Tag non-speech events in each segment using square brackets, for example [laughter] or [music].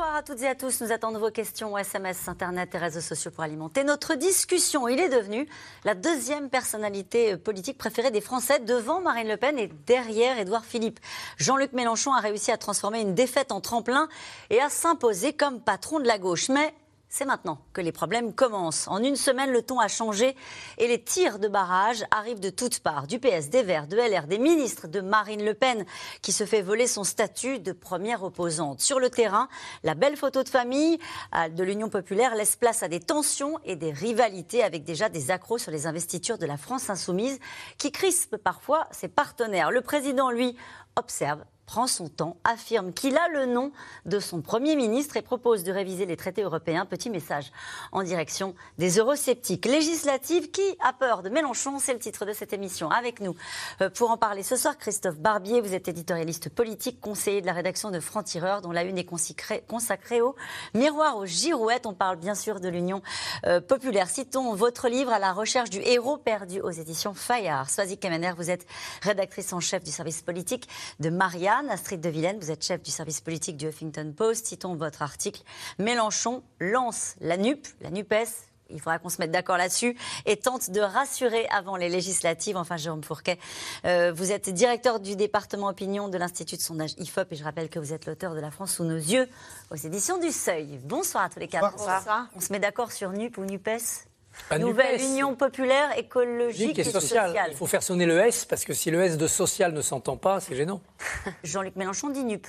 Bonsoir à toutes et à tous. Nous attendons vos questions, SMS, Internet et réseaux sociaux pour alimenter notre discussion. Il est devenu la deuxième personnalité politique préférée des Français devant Marine Le Pen et derrière Édouard Philippe. Jean-Luc Mélenchon a réussi à transformer une défaite en tremplin et à s'imposer comme patron de la gauche. Mais c'est maintenant que les problèmes commencent. En une semaine, le ton a changé et les tirs de barrage arrivent de toutes parts. Du PS, des Verts, de LR, des ministres, de Marine Le Pen qui se fait voler son statut de première opposante. Sur le terrain, la belle photo de famille euh, de l'Union populaire laisse place à des tensions et des rivalités avec déjà des accros sur les investitures de la France insoumise qui crispent parfois ses partenaires. Le président, lui, observe prend son temps, affirme qu'il a le nom de son Premier ministre et propose de réviser les traités européens. Petit message en direction des eurosceptiques. Législative qui a peur de Mélenchon C'est le titre de cette émission. Avec nous euh, pour en parler ce soir, Christophe Barbier, vous êtes éditorialiste politique, conseiller de la rédaction de Franc-Tireur, dont la une est consacrée au miroir aux girouettes. On parle bien sûr de l'Union euh, populaire. Citons votre livre à la recherche du héros perdu aux éditions Fayard. Soisy Kemener, vous êtes rédactrice en chef du service politique de Maria. Astrid de Vilaine, vous êtes chef du service politique du Huffington Post. Citons votre article. Mélenchon lance la NUP, la NUPES, il faudra qu'on se mette d'accord là-dessus, et tente de rassurer avant les législatives. Enfin, Jérôme Fourquet, euh, vous êtes directeur du département opinion de l'Institut de sondage IFOP, et je rappelle que vous êtes l'auteur de La France sous nos yeux aux éditions du Seuil. Bonsoir à tous les quatre. Bonsoir. On se met d'accord sur NUP ou NUPES? Nouvelle Union populaire écologique et, sociale. Il faut faire sonner le S parce que si le S de social ne s'entend pas, c'est gênant. [laughs] Jean-Luc Mélenchon dit NUP.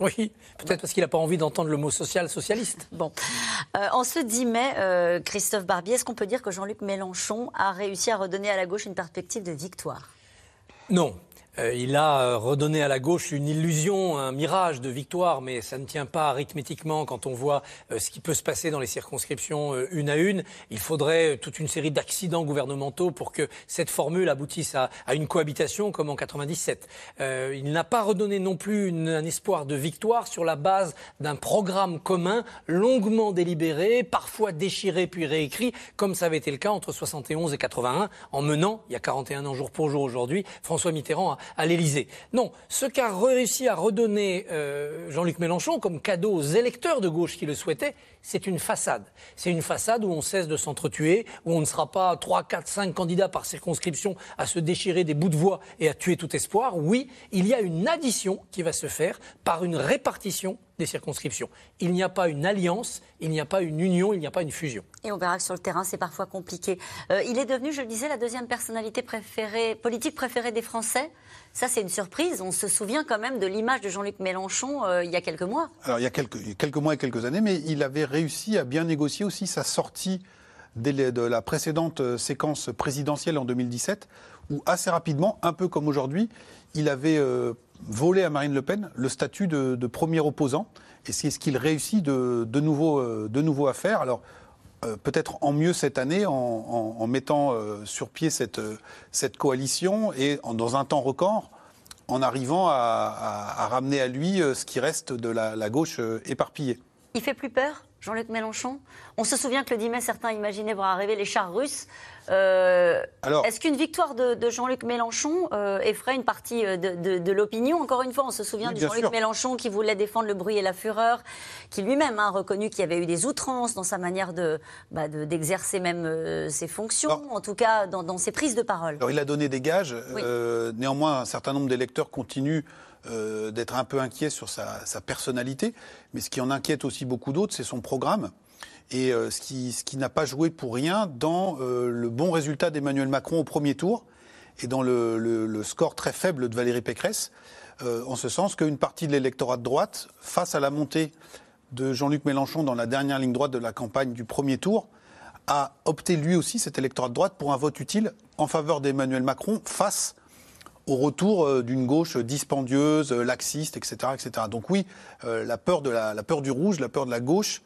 Oui, peut-être parce qu'il n'a pas envie d'entendre le mot social socialiste. Bon. Euh, en ce 10 mai, euh, Christophe Barbier, est-ce qu'on peut dire que Jean-Luc Mélenchon a réussi à redonner à la gauche une perspective de victoire? Non. Euh, il a euh, redonné à la gauche une illusion, un mirage de victoire, mais ça ne tient pas arithmétiquement quand on voit euh, ce qui peut se passer dans les circonscriptions une à une. Il faudrait toute une série d'accidents gouvernementaux pour que cette formule aboutisse à, une cohabitation comme en 97. il n'a pas redonné non plus un espoir de victoire sur la base d'un programme commun longuement délibéré, parfois déchiré puis réécrit, comme ça avait été le cas entre 71 et 81, en menant, il y a 41 ans jour pour jour aujourd'hui, François Mitterrand à l'Élysée. Non, ce qu'a réussi à redonner euh, Jean-Luc Mélenchon comme cadeau aux électeurs de gauche qui le souhaitaient, c'est une façade. C'est une façade où on cesse de s'entretuer, où on ne sera pas 3, 4, 5 candidats par circonscription à se déchirer des bouts de voix et à tuer tout espoir. Oui, il y a une addition qui va se faire par une répartition des circonscriptions. Il n'y a pas une alliance, il n'y a pas une union, il n'y a pas une fusion. Et on verra que sur le terrain, c'est parfois compliqué. Euh, il est devenu, je le disais, la deuxième personnalité politique préférée des Français. Ça, c'est une surprise. On se souvient quand même de l'image de Jean-Luc Mélenchon euh, il y a quelques mois. Alors, il y a quelques, mois et quelques années, mais il avait réussi à bien négocier aussi sa sortie de la précédente euh, séquence présidentielle en 2017, où assez rapidement, un peu comme aujourd'hui, il avait volé à Marine Le Pen le statut de, premier opposant. Et c'est ce qu'il réussit de, nouveau, euh, de nouveau à faire. Alors, euh, peut-être en mieux cette année, en, mettant euh, sur pied cette, cette coalition et dans un temps record, en arrivant à, ramener à lui ce qui reste de la gauche éparpillée. Il fait plus peur? Jean-Luc Mélenchon On se souvient que le 10 mai, certains imaginaient voir arriver les chars russes. Euh, est-ce qu'une victoire de, Jean-Luc Mélenchon euh, effraie une partie euh, de, l'opinion? Encore une fois, on se souvient de Jean-Luc Mélenchon qui voulait défendre le bruit et la fureur, qui lui-même a reconnu qu'il y avait eu des outrances dans sa manière bah, d'exercer même ses fonctions, en tout cas dans, ses prises de parole. Alors il a donné des gages. néanmoins, un certain nombre d'électeurs continuent euh, d'être un peu inquiet sur sa, personnalité, mais ce qui en inquiète aussi beaucoup d'autres, c'est son programme. Et euh, ce qui, n'a pas joué pour rien dans euh, le bon résultat d'Emmanuel Macron au premier tour et dans le, score très faible de Valérie Pécresse, en ce sens qu'une partie de l'électorat de droite, face à la montée de Jean-Luc Mélenchon dans la dernière ligne droite de la campagne du premier tour, a opté lui aussi, cet électorat de droite, pour un vote utile en faveur d'Emmanuel Macron face au retour euh, d'une gauche dispendieuse, euh, laxiste, etc. Donc oui, euh, la, peur peur du rouge, la peur de la gauche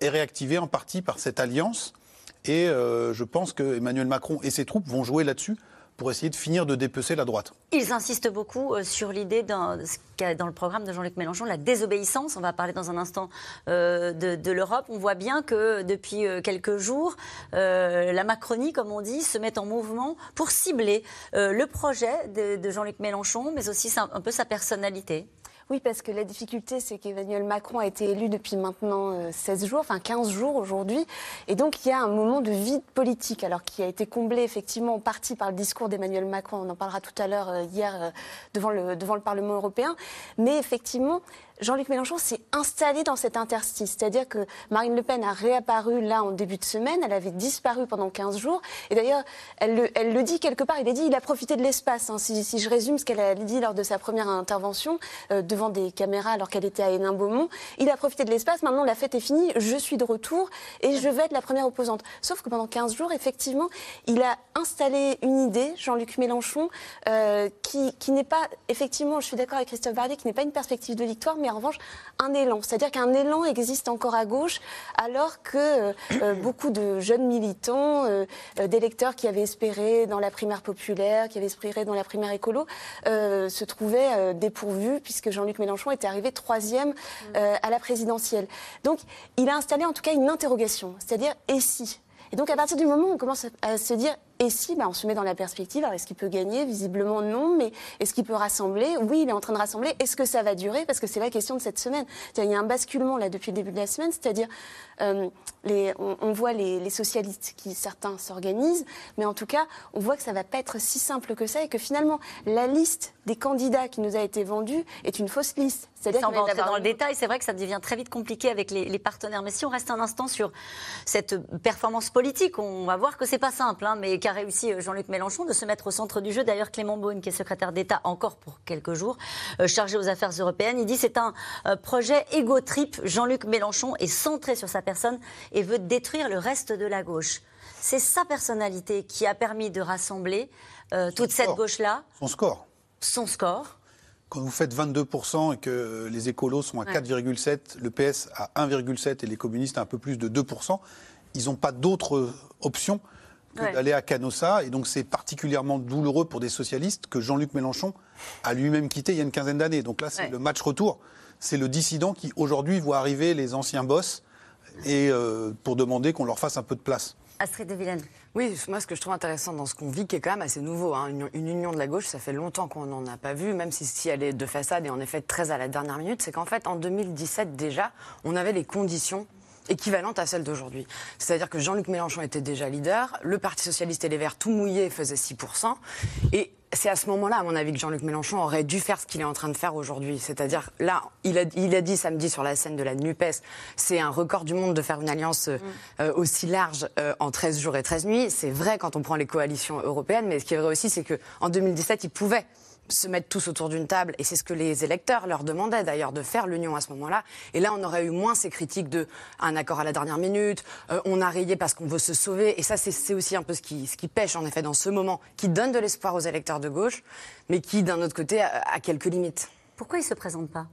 est réactivée en partie par cette alliance. Et je pense que Emmanuel Macron et ses troupes vont jouer là-dessus pour essayer de finir de dépecer la droite. Ils insistent beaucoup euh, sur l'idée dans, le programme de Jean-Luc Mélenchon, la désobéissance. On va parler dans un instant euh, de, l'Europe. On voit bien que depuis euh, quelques jours, la Macronie, comme on dit, se met en mouvement pour cibler le projet de, de Jean-Luc Mélenchon, mais aussi un peu sa personnalité. Oui, parce que la difficulté, c'est qu'Emmanuel Macron a été élu depuis maintenant 16 euh, jours, enfin 15 jours aujourd'hui. Et donc, il y a un moment de vide politique, alors qui a été comblé effectivement en partie par le discours d'Emmanuel Macron. On en parlera tout à l'heure, euh, hier, euh, devant le, devant le Parlement européen. Mais effectivement, Jean-Luc Mélenchon s'est installé dans cet interstice. C'est-à-dire que Marine Le Pen a réapparu là en début de semaine. Elle avait disparu pendant 15 jours. Et d'ailleurs, elle le, dit quelque part. Il a dit il a profité de l'espace. Hein. Si, si, je résume ce qu'elle a dit lors de sa première intervention euh, devant des caméras alors qu'elle était à Hénin-Beaumont, il a profité de l'espace. Maintenant, la fête est finie. Je suis de retour et je vais être la première opposante. Sauf que pendant 15 jours, effectivement, il a installé une idée, Jean-Luc Mélenchon, euh, qui, qui n'est pas, effectivement, je suis d'accord avec Christophe Bardier, qui n'est pas une perspective de victoire, mais en revanche un élan. C'est-à-dire qu'un élan existe encore à gauche, alors que euh, euh, beaucoup de jeunes militants, euh, d'électeurs qui avaient espéré dans la primaire populaire, qui avaient espéré dans la primaire écolo, se trouvaient dépourvus, puisque Jean-Luc Mélenchon était arrivé troisième à la présidentielle. Donc, il a installé en tout cas une interrogation, c'est-à-dire et si? Et donc, à partir du moment où on commence à se dire et si bah, on se met dans la perspective, est-ce qu'il peut gagner? Visiblement non, mais est-ce qu'il peut rassembler? Oui, il est en train de rassembler. Est-ce que ça va durer? Parce que c'est la question de cette semaine. Il y a un basculement là depuis le début de la semaine, c'est-à-dire euh, on, voit les, socialistes qui certains s'organisent, mais en tout cas, on voit que ça va pas être si simple que ça et que finalement la liste des candidats qui nous a été vendue est une fausse liste. C'est-à-dire on va entrer dans le détail. C'est vrai que ça devient très vite compliqué avec les, partenaires. Mais si on reste un instant sur cette performance politique, on va voir que c'est pas simple, hein, mais qu'a réussi euh, Jean-Luc Mélenchon de se mettre au centre du jeu. D'ailleurs, Clément Beaune, qui est secrétaire d'État encore pour quelques jours, euh, chargé aux affaires européennes, il dit c'est un euh, projet égo trip. Jean-Luc Mélenchon est centré sur sa personne et veut détruire le reste de la gauche. C'est sa personnalité qui a permis de rassembler toute cette gauche-là. Son score. Son score. Quand vous faites 22% et que les écolos sont à 4,7, le PS à 1,7 et les communistes à un peu plus de 2%, ils n'ont pas d'autre option d'aller à Canossa. Et donc c'est particulièrement douloureux pour des socialistes que Jean-Luc Mélenchon a lui-même quitté il y a une quinzaine d'années. Donc là, c'est le match retour. C'est le dissident qui aujourd'hui voit arriver les anciens boss et euh, pour demander qu'on leur fasse un peu de place. Astrid de Villene. Oui, moi ce que je trouve intéressant dans ce qu'on vit, qui est quand même assez nouveau, hein, une, union de la gauche, ça fait longtemps qu'on n'en a pas vu, même si, elle est de façade et en effet très à la dernière minute, c'est qu'en fait en 2017 déjà, on avait les conditions équivalente à celle d'aujourd'hui. C'est-à-dire que Jean-Luc Mélenchon était déjà leader, le Parti socialiste et les Verts tout mouillés faisaient 6%, et c'est à ce moment-là, à mon avis, que Jean-Luc Mélenchon aurait dû faire ce qu'il est en train de faire aujourd'hui. C'est-à-dire, là, il a, il a, dit samedi sur la scène de la NUPES, c'est un record du monde de faire une alliance euh, mm. aussi large euh, en 13 jours et 13 nuits. C'est vrai quand on prend les coalitions européennes, mais ce qui est vrai aussi, c'est qu'en 2017, il pouvait se mettre tous autour d'une table, et c'est ce que les électeurs leur demandaient d'ailleurs, de faire l'union à ce moment-là. Et là, on aurait eu moins ces critiques de un accord à la dernière minute, euh, on a rayé parce qu'on veut se sauver. Et ça, c'est aussi un peu ce qui, ce qui pêche en effet dans ce moment, qui donne de l'espoir aux électeurs de gauche, mais qui, d'un autre côté, a, quelques limites. Pourquoi ils ne se présentent pas?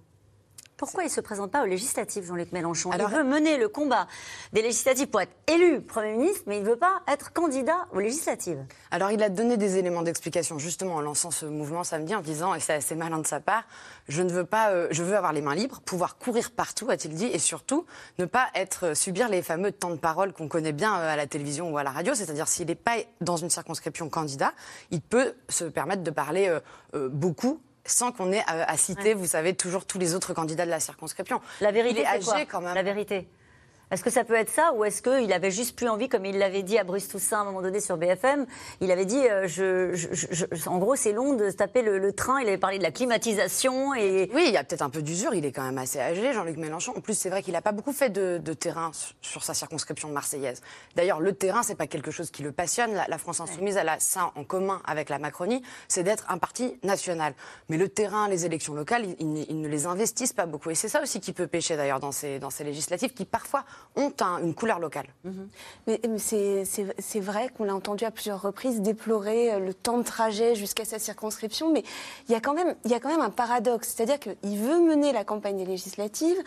Pourquoi il ne se présente pas aux législatives, Jean-Luc Mélenchon Il veut mener le combat des législatives pour être élu Premier ministre, mais il ne veut pas être candidat aux législatives. Alors il a donné des éléments d'explication justement en lançant ce mouvement samedi en disant, et c'est assez malin de sa part, je ne veux pas, euh, je veux avoir les mains libres, pouvoir courir partout, a-t-il dit, et surtout ne pas être euh, subir les fameux temps de parole qu'on connaît bien euh, à la télévision ou à la radio, c'est-à-dire s'il n'est pas dans une circonscription candidat, il peut se permettre de parler beaucoup sans qu'on ait à, citer, vous savez, toujours tous les autres candidats de la circonscription. La vérité, quoi quand même. La vérité. Est-ce que ça peut être ça ou est-ce qu'il avait juste plus envie, comme il l'avait dit à Bruce Toussaint à un moment donné sur BFM, il avait dit, euh, je, en gros c'est long de se taper le, train, il avait parlé de la climatisation et... Oui, il y a peut-être un peu d'usure, il est quand même assez âgé, Jean-Luc Mélenchon. En plus, c'est vrai qu'il n'a pas beaucoup fait de, terrain sur sa circonscription de marseillaise. D'ailleurs, le terrain, c'est pas quelque chose qui le passionne. La, France insoumise, elle a ça en commun avec la Macronie, c'est d'être un parti national. Mais le terrain, les élections locales, ils, ne les investissent pas beaucoup. Et c'est ça aussi qui peut pêcher d'ailleurs dans ces, dans ces législatives qui parfois ont une couleur locale. Mhm. Mais, c'est vrai qu'on l'a entendu à plusieurs reprises déplorer euh, le temps de trajet jusqu'à sa circonscription, mais il y, a quand même, il y a quand même un paradoxe, c'est-à-dire qu'il veut mener la campagne législative,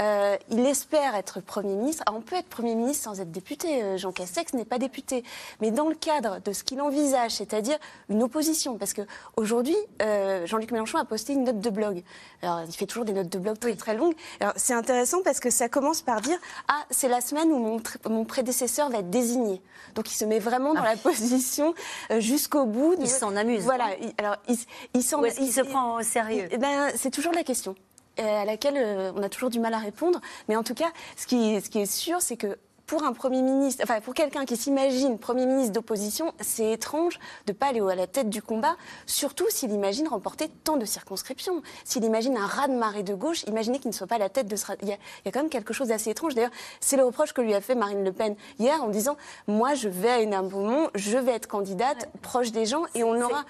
euh, il espère être Premier ministre. on peut être Premier ministre sans être député, euh, Jean Castex n'est pas député, mais dans le cadre de ce qu'il envisage, c'est-à-dire une opposition, parce qu'aujourd'hui, euh, Jean-Luc Mélenchon a posté une note de blog. Alors, il fait toujours des notes de blog très, très longues. C'est intéressant parce que ça commence par dire Ah, c'est la semaine où mon, mon, prédécesseur va être désigné. Donc il se met vraiment dans ah. la position euh, jusqu'au bout. Il s'en amuse. Voilà. alors il, il s'en. est-ce qu'il se prend au sérieux eh ben, c'est toujours la question euh, à laquelle euh, on a toujours du mal à répondre. Mais en tout cas, ce qui, ce qui est sûr, c'est que pour un Premier ministre, enfin pour quelqu'un qui s'imagine Premier ministre d'opposition, c'est étrange de ne pas aller à la tête du combat, surtout s'il imagine remporter tant de circonscriptions. S'il imagine un raz de marée de gauche, imaginez qu'il ne soit pas à la tête de ce il y, a, il y a quand même quelque chose d'assez étrange. D'ailleurs, c'est le reproche que lui a fait Marine Le Pen hier en disant Moi, je vais à Hénin-Beaumont, je vais être candidate proche des gens et on aura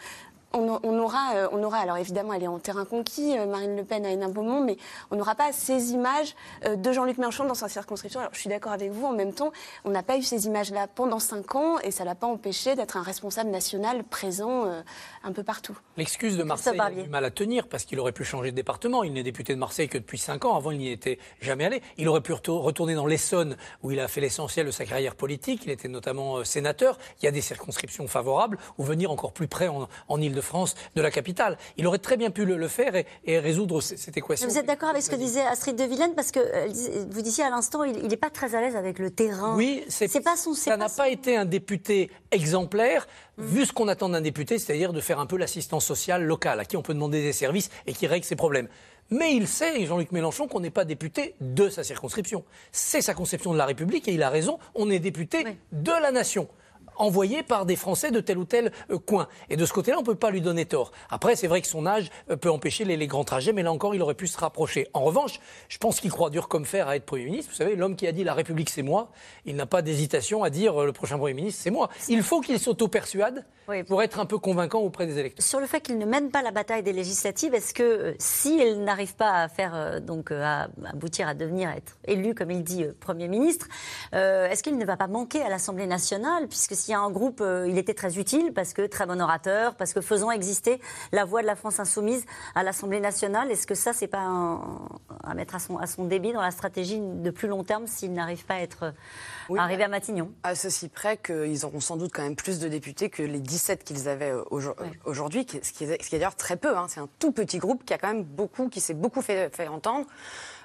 on, aura, euh, on aura, alors évidemment, elle est en terrain conquis, euh, Marine Le Pen a un Beaumont, mais on n'aura pas ces images euh, de Jean-Luc Mélenchon dans sa circonscription. Alors, je suis d'accord avec vous, en même temps, on n'a pas eu ces images-là pendant cinq ans et ça l'a pas empêché d'être un responsable national présent un peu partout. L'excuse de Marseille a du mal à tenir parce qu'il aurait pu changer de département. Il n'est député de Marseille que depuis cinq ans. Avant, il n'y était jamais allé. Il aurait pu retourner dans l'Essonne où il a fait l'essentiel de sa carrière politique. Il était notamment sénateur. Il y a des circonscriptions favorables ou venir encore plus près en, en Ile-de-France France, de la capitale. Il aurait très bien pu le, faire et, résoudre cette équation. Vous êtes d'accord avec ce que disait Astrid de Villene Parce que euh, vous disiez à l'instant, il n'est pas très à l'aise avec le terrain. Oui, c'est pas son. Ça n'a pas été un député exemplaire. Vu ce qu'on attend d'un député, c'est-à-dire de faire un peu l'assistance sociale locale, à qui on peut demander des services et qui règle ses problèmes. Mais il sait, Jean-Luc Mélenchon, qu'on n'est pas député de sa circonscription. C'est sa conception de la République et il a raison, on est député de la nation envoyé par des Français de tel ou tel euh, coin. Et de ce côté-là, on ne peut pas lui donner tort. Après, c'est vrai que son âge euh, peut empêcher les, grands trajets, mais là encore, il aurait pu se rapprocher. En revanche, je pense qu'il croit dur comme fer à être Premier ministre. Vous savez, l'homme qui a dit la République, c'est moi, il n'a pas d'hésitation à dire euh, le prochain Premier ministre, c'est moi. Il faut qu'il s'auto-persuade pour être un peu convaincant auprès des électeurs. Sur le fait qu'il ne mène pas la bataille des législatives, est-ce que s'il n'arrive pas à faire, donc, à aboutir à devenir être élu, comme il dit, Premier ministre, est-ce qu'il ne va pas manquer à l'Assemblée nationale, puisque s'il y a un groupe, euh, il était très utile parce que très bon orateur, parce que faisant exister la voix de la France insoumise à l'Assemblée nationale. Est-ce que ça, c'est pas à mettre à son, à son débit dans la stratégie de plus long terme s'il n'arrive pas à être arrivé à Matignon À ceci près qu'ils auront sans doute quand même plus de députés que les 17 qu'ils avaient aujourd'hui, ce qui est, d'ailleurs très peu. Hein. C'est un tout petit groupe qui a quand même beaucoup, qui s'est beaucoup fait, fait entendre.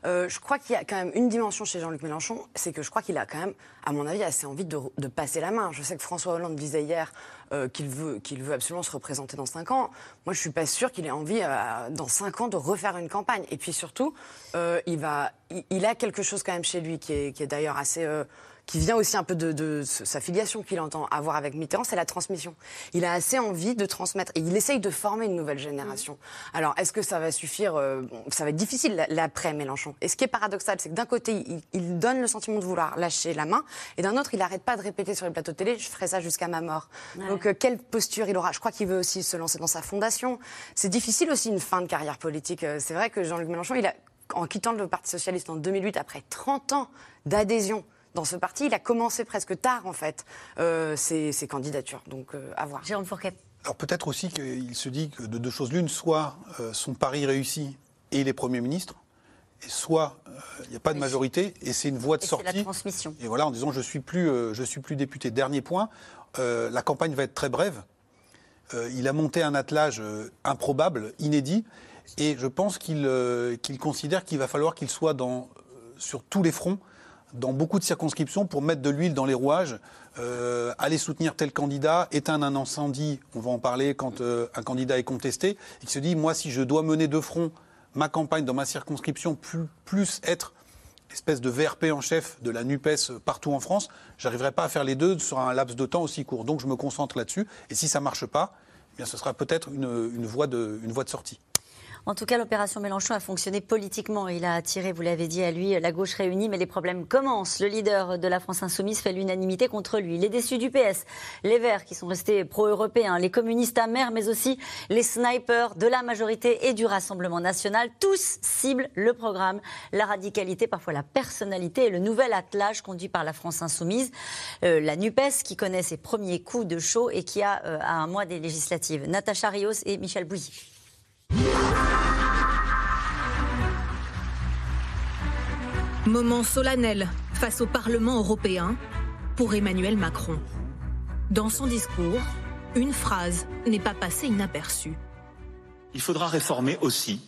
Euh, je crois qu'il y a quand même une dimension chez Jean-Luc Mélenchon, c'est que je crois qu'il a quand même, à mon avis, assez envie de, passer la main. Je sais que François Hollande disait hier euh, qu'il veut, veut absolument se représenter dans 5 ans. Moi, je suis pas sûre qu'il ait envie, euh, dans 5 ans, de refaire une campagne. Et puis surtout, il, va, il, a quelque chose quand même chez lui qui est, qui est d'ailleurs assez qui vient aussi un peu de, sa filiation qu'il entend avoir avec Mitterrand, c'est la transmission. Il a assez envie de transmettre et il essaye de former une nouvelle génération. Mm. Alors, est-ce que ça va suffire euh, Ça va être difficile l'après Mélenchon? Et ce qui est paradoxal, c'est que d'un côté, il, donne le sentiment de vouloir lâcher la main, et d'un autre, il n'arrête pas de répéter sur les plateaux de télé, je ferai ça jusqu'à ma mort. Donc, euh, quelle posture il aura? Je crois qu'il veut aussi se lancer dans sa fondation. C'est difficile aussi une fin de carrière politique. Euh, c'est vrai que Jean-Luc Mélenchon, il a, en quittant le Parti socialiste en 2008, après 30 ans d'adhésion dans ce parti. Il a commencé presque tard, en fait, euh, ses, candidatures. Donc, euh, à voir. Jérôme Fourquet. Alors, peut-être aussi qu'il se dit que de deux choses l'une, soit euh, son pari réussit et il est Premier ministre, et soit il n'y a pas de majorité et c'est une voie de sortie. la transmission. Et voilà, en disant je suis plus, je suis plus député. Dernier point, la campagne va être très brève. il a monté un attelage improbable, inédit, et je pense qu'il qu'il considère qu'il va falloir qu'il soit dans, sur tous les fronts dans beaucoup de circonscriptions pour mettre de l'huile dans les rouages, euh, aller soutenir tel candidat, éteindre un incendie, on va en parler quand euh, un candidat est contesté, il se dit, moi, si je dois mener de front ma campagne dans ma circonscription, plus, être espèce de VRP en chef de la NUPES partout en France, j'arriverai pas à faire les deux sur un laps de temps aussi court. Donc je me concentre là-dessus, et si ça marche pas, eh bien, ce sera peut-être une voie de sortie. En tout cas, l'opération Mélenchon a fonctionné politiquement. Il a attiré, vous l'avez dit, à lui la gauche réunie, mais les problèmes commencent. Le leader de la France insoumise fait l'unanimité contre lui. Les déçus du PS, les Verts qui sont restés pro-européens, les communistes amers, mais aussi les snipers de la majorité et du Rassemblement national, tous ciblent le programme, la radicalité, parfois la personnalité et le nouvel attelage conduit par la France insoumise. Euh, la NUPES qui connaît ses premiers coups de chaud et qui a euh, un mois des législatives. Natacha Rios et Michel Bouzy. Moment solennel face au Parlement européen pour Emmanuel Macron. Dans son discours, une phrase n'est pas passée inaperçue. Il faudra réformer aussi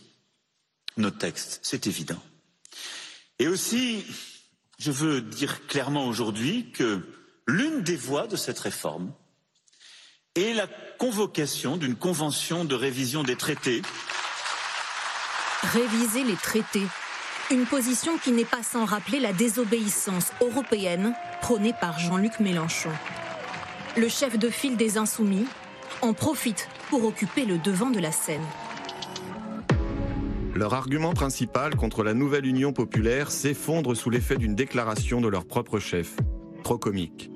nos textes, c'est évident. Et aussi, je veux dire clairement aujourd'hui que l'une des voies de cette réforme est la convocation d'une convention de révision des traités. Réviser les traités une position qui n'est pas sans rappeler la désobéissance européenne prônée par Jean-Luc Mélenchon. Le chef de file des Insoumis en profite pour occuper le devant de la scène. Leur argument principal contre la nouvelle Union populaire s'effondre sous l'effet d'une déclaration de leur propre chef. Trop comique.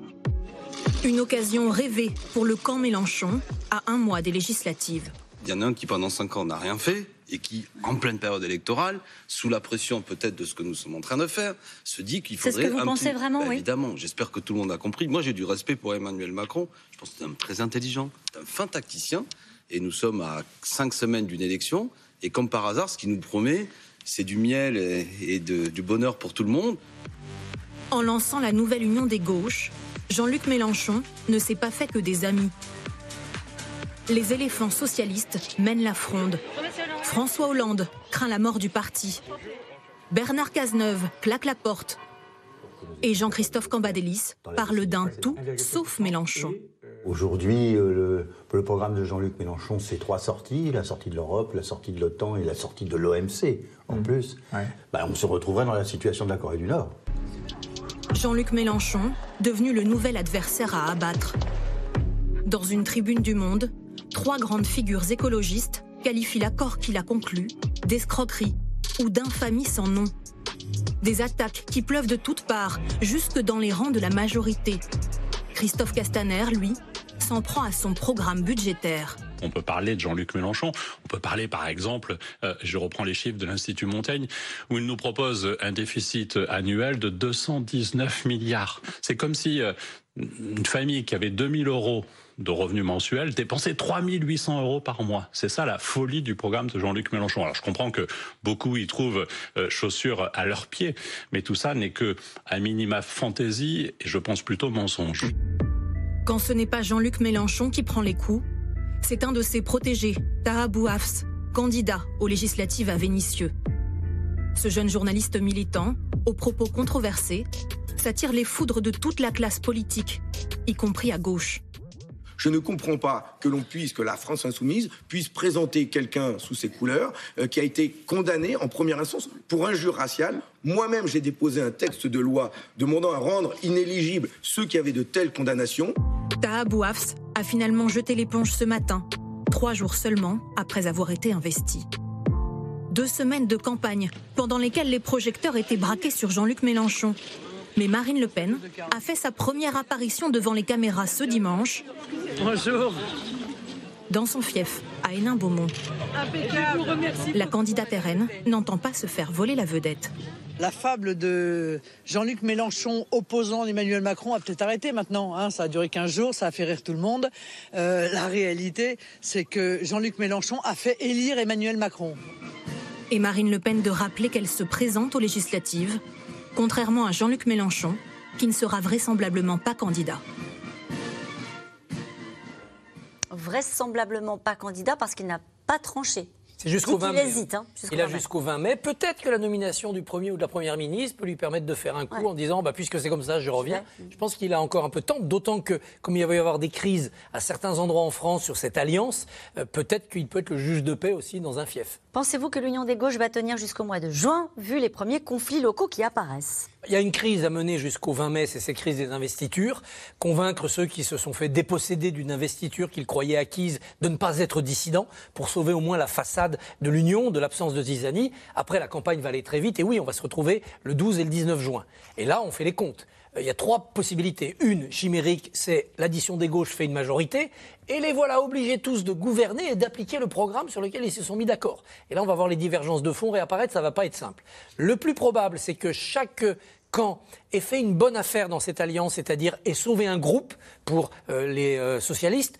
Une occasion rêvée pour le camp Mélenchon à un mois des législatives. Il y en a un qui pendant cinq ans n'a rien fait, et qui, en pleine période électorale, sous la pression peut-être de ce que nous sommes en train de faire, se dit qu'il faudrait. C'est ce que vous pensez vraiment, oui. Évidemment, j'espère que tout le monde a compris. Moi, j'ai du respect pour Emmanuel Macron. Je pense que c'est un homme très intelligent, un fin tacticien, et nous sommes à cinq semaines d'une élection. Et comme par hasard, ce qu'il nous promet, c'est du miel et, du bonheur pour tout le monde. En lançant la nouvelle union des gauches, Jean-Luc Mélenchon ne s'est pas fait que des amis. Les éléphants socialistes mènent la fronde. François Hollande craint la mort du parti. Bernard Cazeneuve claque la porte. Et Jean-Christophe Cambadélis parle d'un tout sauf Mélenchon. Aujourd'hui, euh, le, programme de Jean-Luc Mélenchon, c'est trois sorties la sortie de l'Europe, la sortie de l'OTAN et la sortie de l'OMC. En mmh. plus, bah, on se retrouverait dans la situation de la Corée du Nord. Jean-Luc Mélenchon, devenu le nouvel adversaire à abattre. Dans une tribune du Monde, trois grandes figures écologistes qualifient l'accord qu'il a conclu d'escroquerie ou d'infamie sans nom. Des attaques qui pleuvent de toutes parts, jusque dans les rangs de la majorité. Christophe Castaner, lui, s'en prend à son programme budgétaire. On peut parler de Jean-Luc Mélenchon, on peut parler par exemple, euh, je reprends les chiffres de l'Institut Montaigne, où il nous propose un déficit annuel de 219 milliards. C'est comme si euh, une famille qui avait 2000 euros de revenus mensuels dépenser 3800 euros par mois. C'est ça la folie du programme de Jean-Luc Mélenchon. Alors je comprends que beaucoup y trouvent euh, chaussures à leurs pieds, mais tout ça n'est que un minima fantaisie et je pense plutôt mensonge. Quand ce n'est pas Jean-Luc Mélenchon qui prend les coups, c'est un de ses protégés, Taha Bouafs, candidat aux législatives à Vénissieux. Ce jeune journaliste militant, aux propos controversés, s'attire les foudres de toute la classe politique, y compris à gauche. Je ne comprends pas que la France insoumise puisse présenter quelqu'un sous ses couleurs euh, qui a été condamné en première instance pour injure raciale. Moi-même, j'ai déposé un texte de loi demandant à rendre inéligibles ceux qui avaient de telles condamnations. Taha Bouafs a finalement jeté l'éponge ce matin, trois jours seulement après avoir été investi. Deux semaines de campagne pendant lesquelles les projecteurs étaient braqués sur Jean-Luc Mélenchon mais Marine Le Pen a fait sa première apparition devant les caméras ce dimanche. Bonjour. Dans son fief, à Hénin-Beaumont. La candidate RN n'entend pas se faire voler la vedette. La fable de Jean-Luc Mélenchon opposant Emmanuel Macron a peut-être arrêté maintenant. Hein. Ça a duré 15 jours, ça a fait rire tout le monde. Euh, la réalité, c'est que Jean-Luc Mélenchon a fait élire Emmanuel Macron. Et Marine Le Pen de rappeler qu'elle se présente aux législatives contrairement à Jean-Luc Mélenchon, qui ne sera vraisemblablement pas candidat. Vraisemblablement pas candidat parce qu'il n'a pas tranché. C'est jusqu'au 20 mai. Il hésite. Hein, il a jusqu'au 20 mai. Peut-être que la nomination du premier ou de la première ministre peut lui permettre de faire un coup en disant bah, puisque c'est comme ça, je reviens. Je pense qu'il a encore un peu de temps, d'autant que, comme il va y avoir des crises à certains endroits en France sur cette alliance, euh, peut-être qu'il peut être le juge de paix aussi dans un fief. Pensez-vous que l'Union des gauches va tenir jusqu'au mois de juin, vu les premiers conflits locaux qui apparaissent? Il y a une crise à mener jusqu'au 20 mai, c'est cette crise des investitures. Convaincre ceux qui se sont fait déposséder d'une investiture qu'ils croyaient acquise de ne pas être dissidents pour sauver au moins la façade de l'union, de l'absence de Zizani. Après, la campagne va aller très vite et oui, on va se retrouver le 12 et le 19 juin. Et là, on fait les comptes. Euh, il y a trois possibilités. Une, chimérique, c'est l'addition des gauches fait une majorité, et les voilà obligés tous de gouverner et d'appliquer le programme sur lequel ils se sont mis d'accord. Et là, on va voir les divergences de fond réapparaître, ça ne va pas être simple. Le plus probable, c'est que chaque camp ait fait une bonne affaire dans cette alliance, c'est-à-dire ait sauvé un groupe pour euh, les euh, socialistes,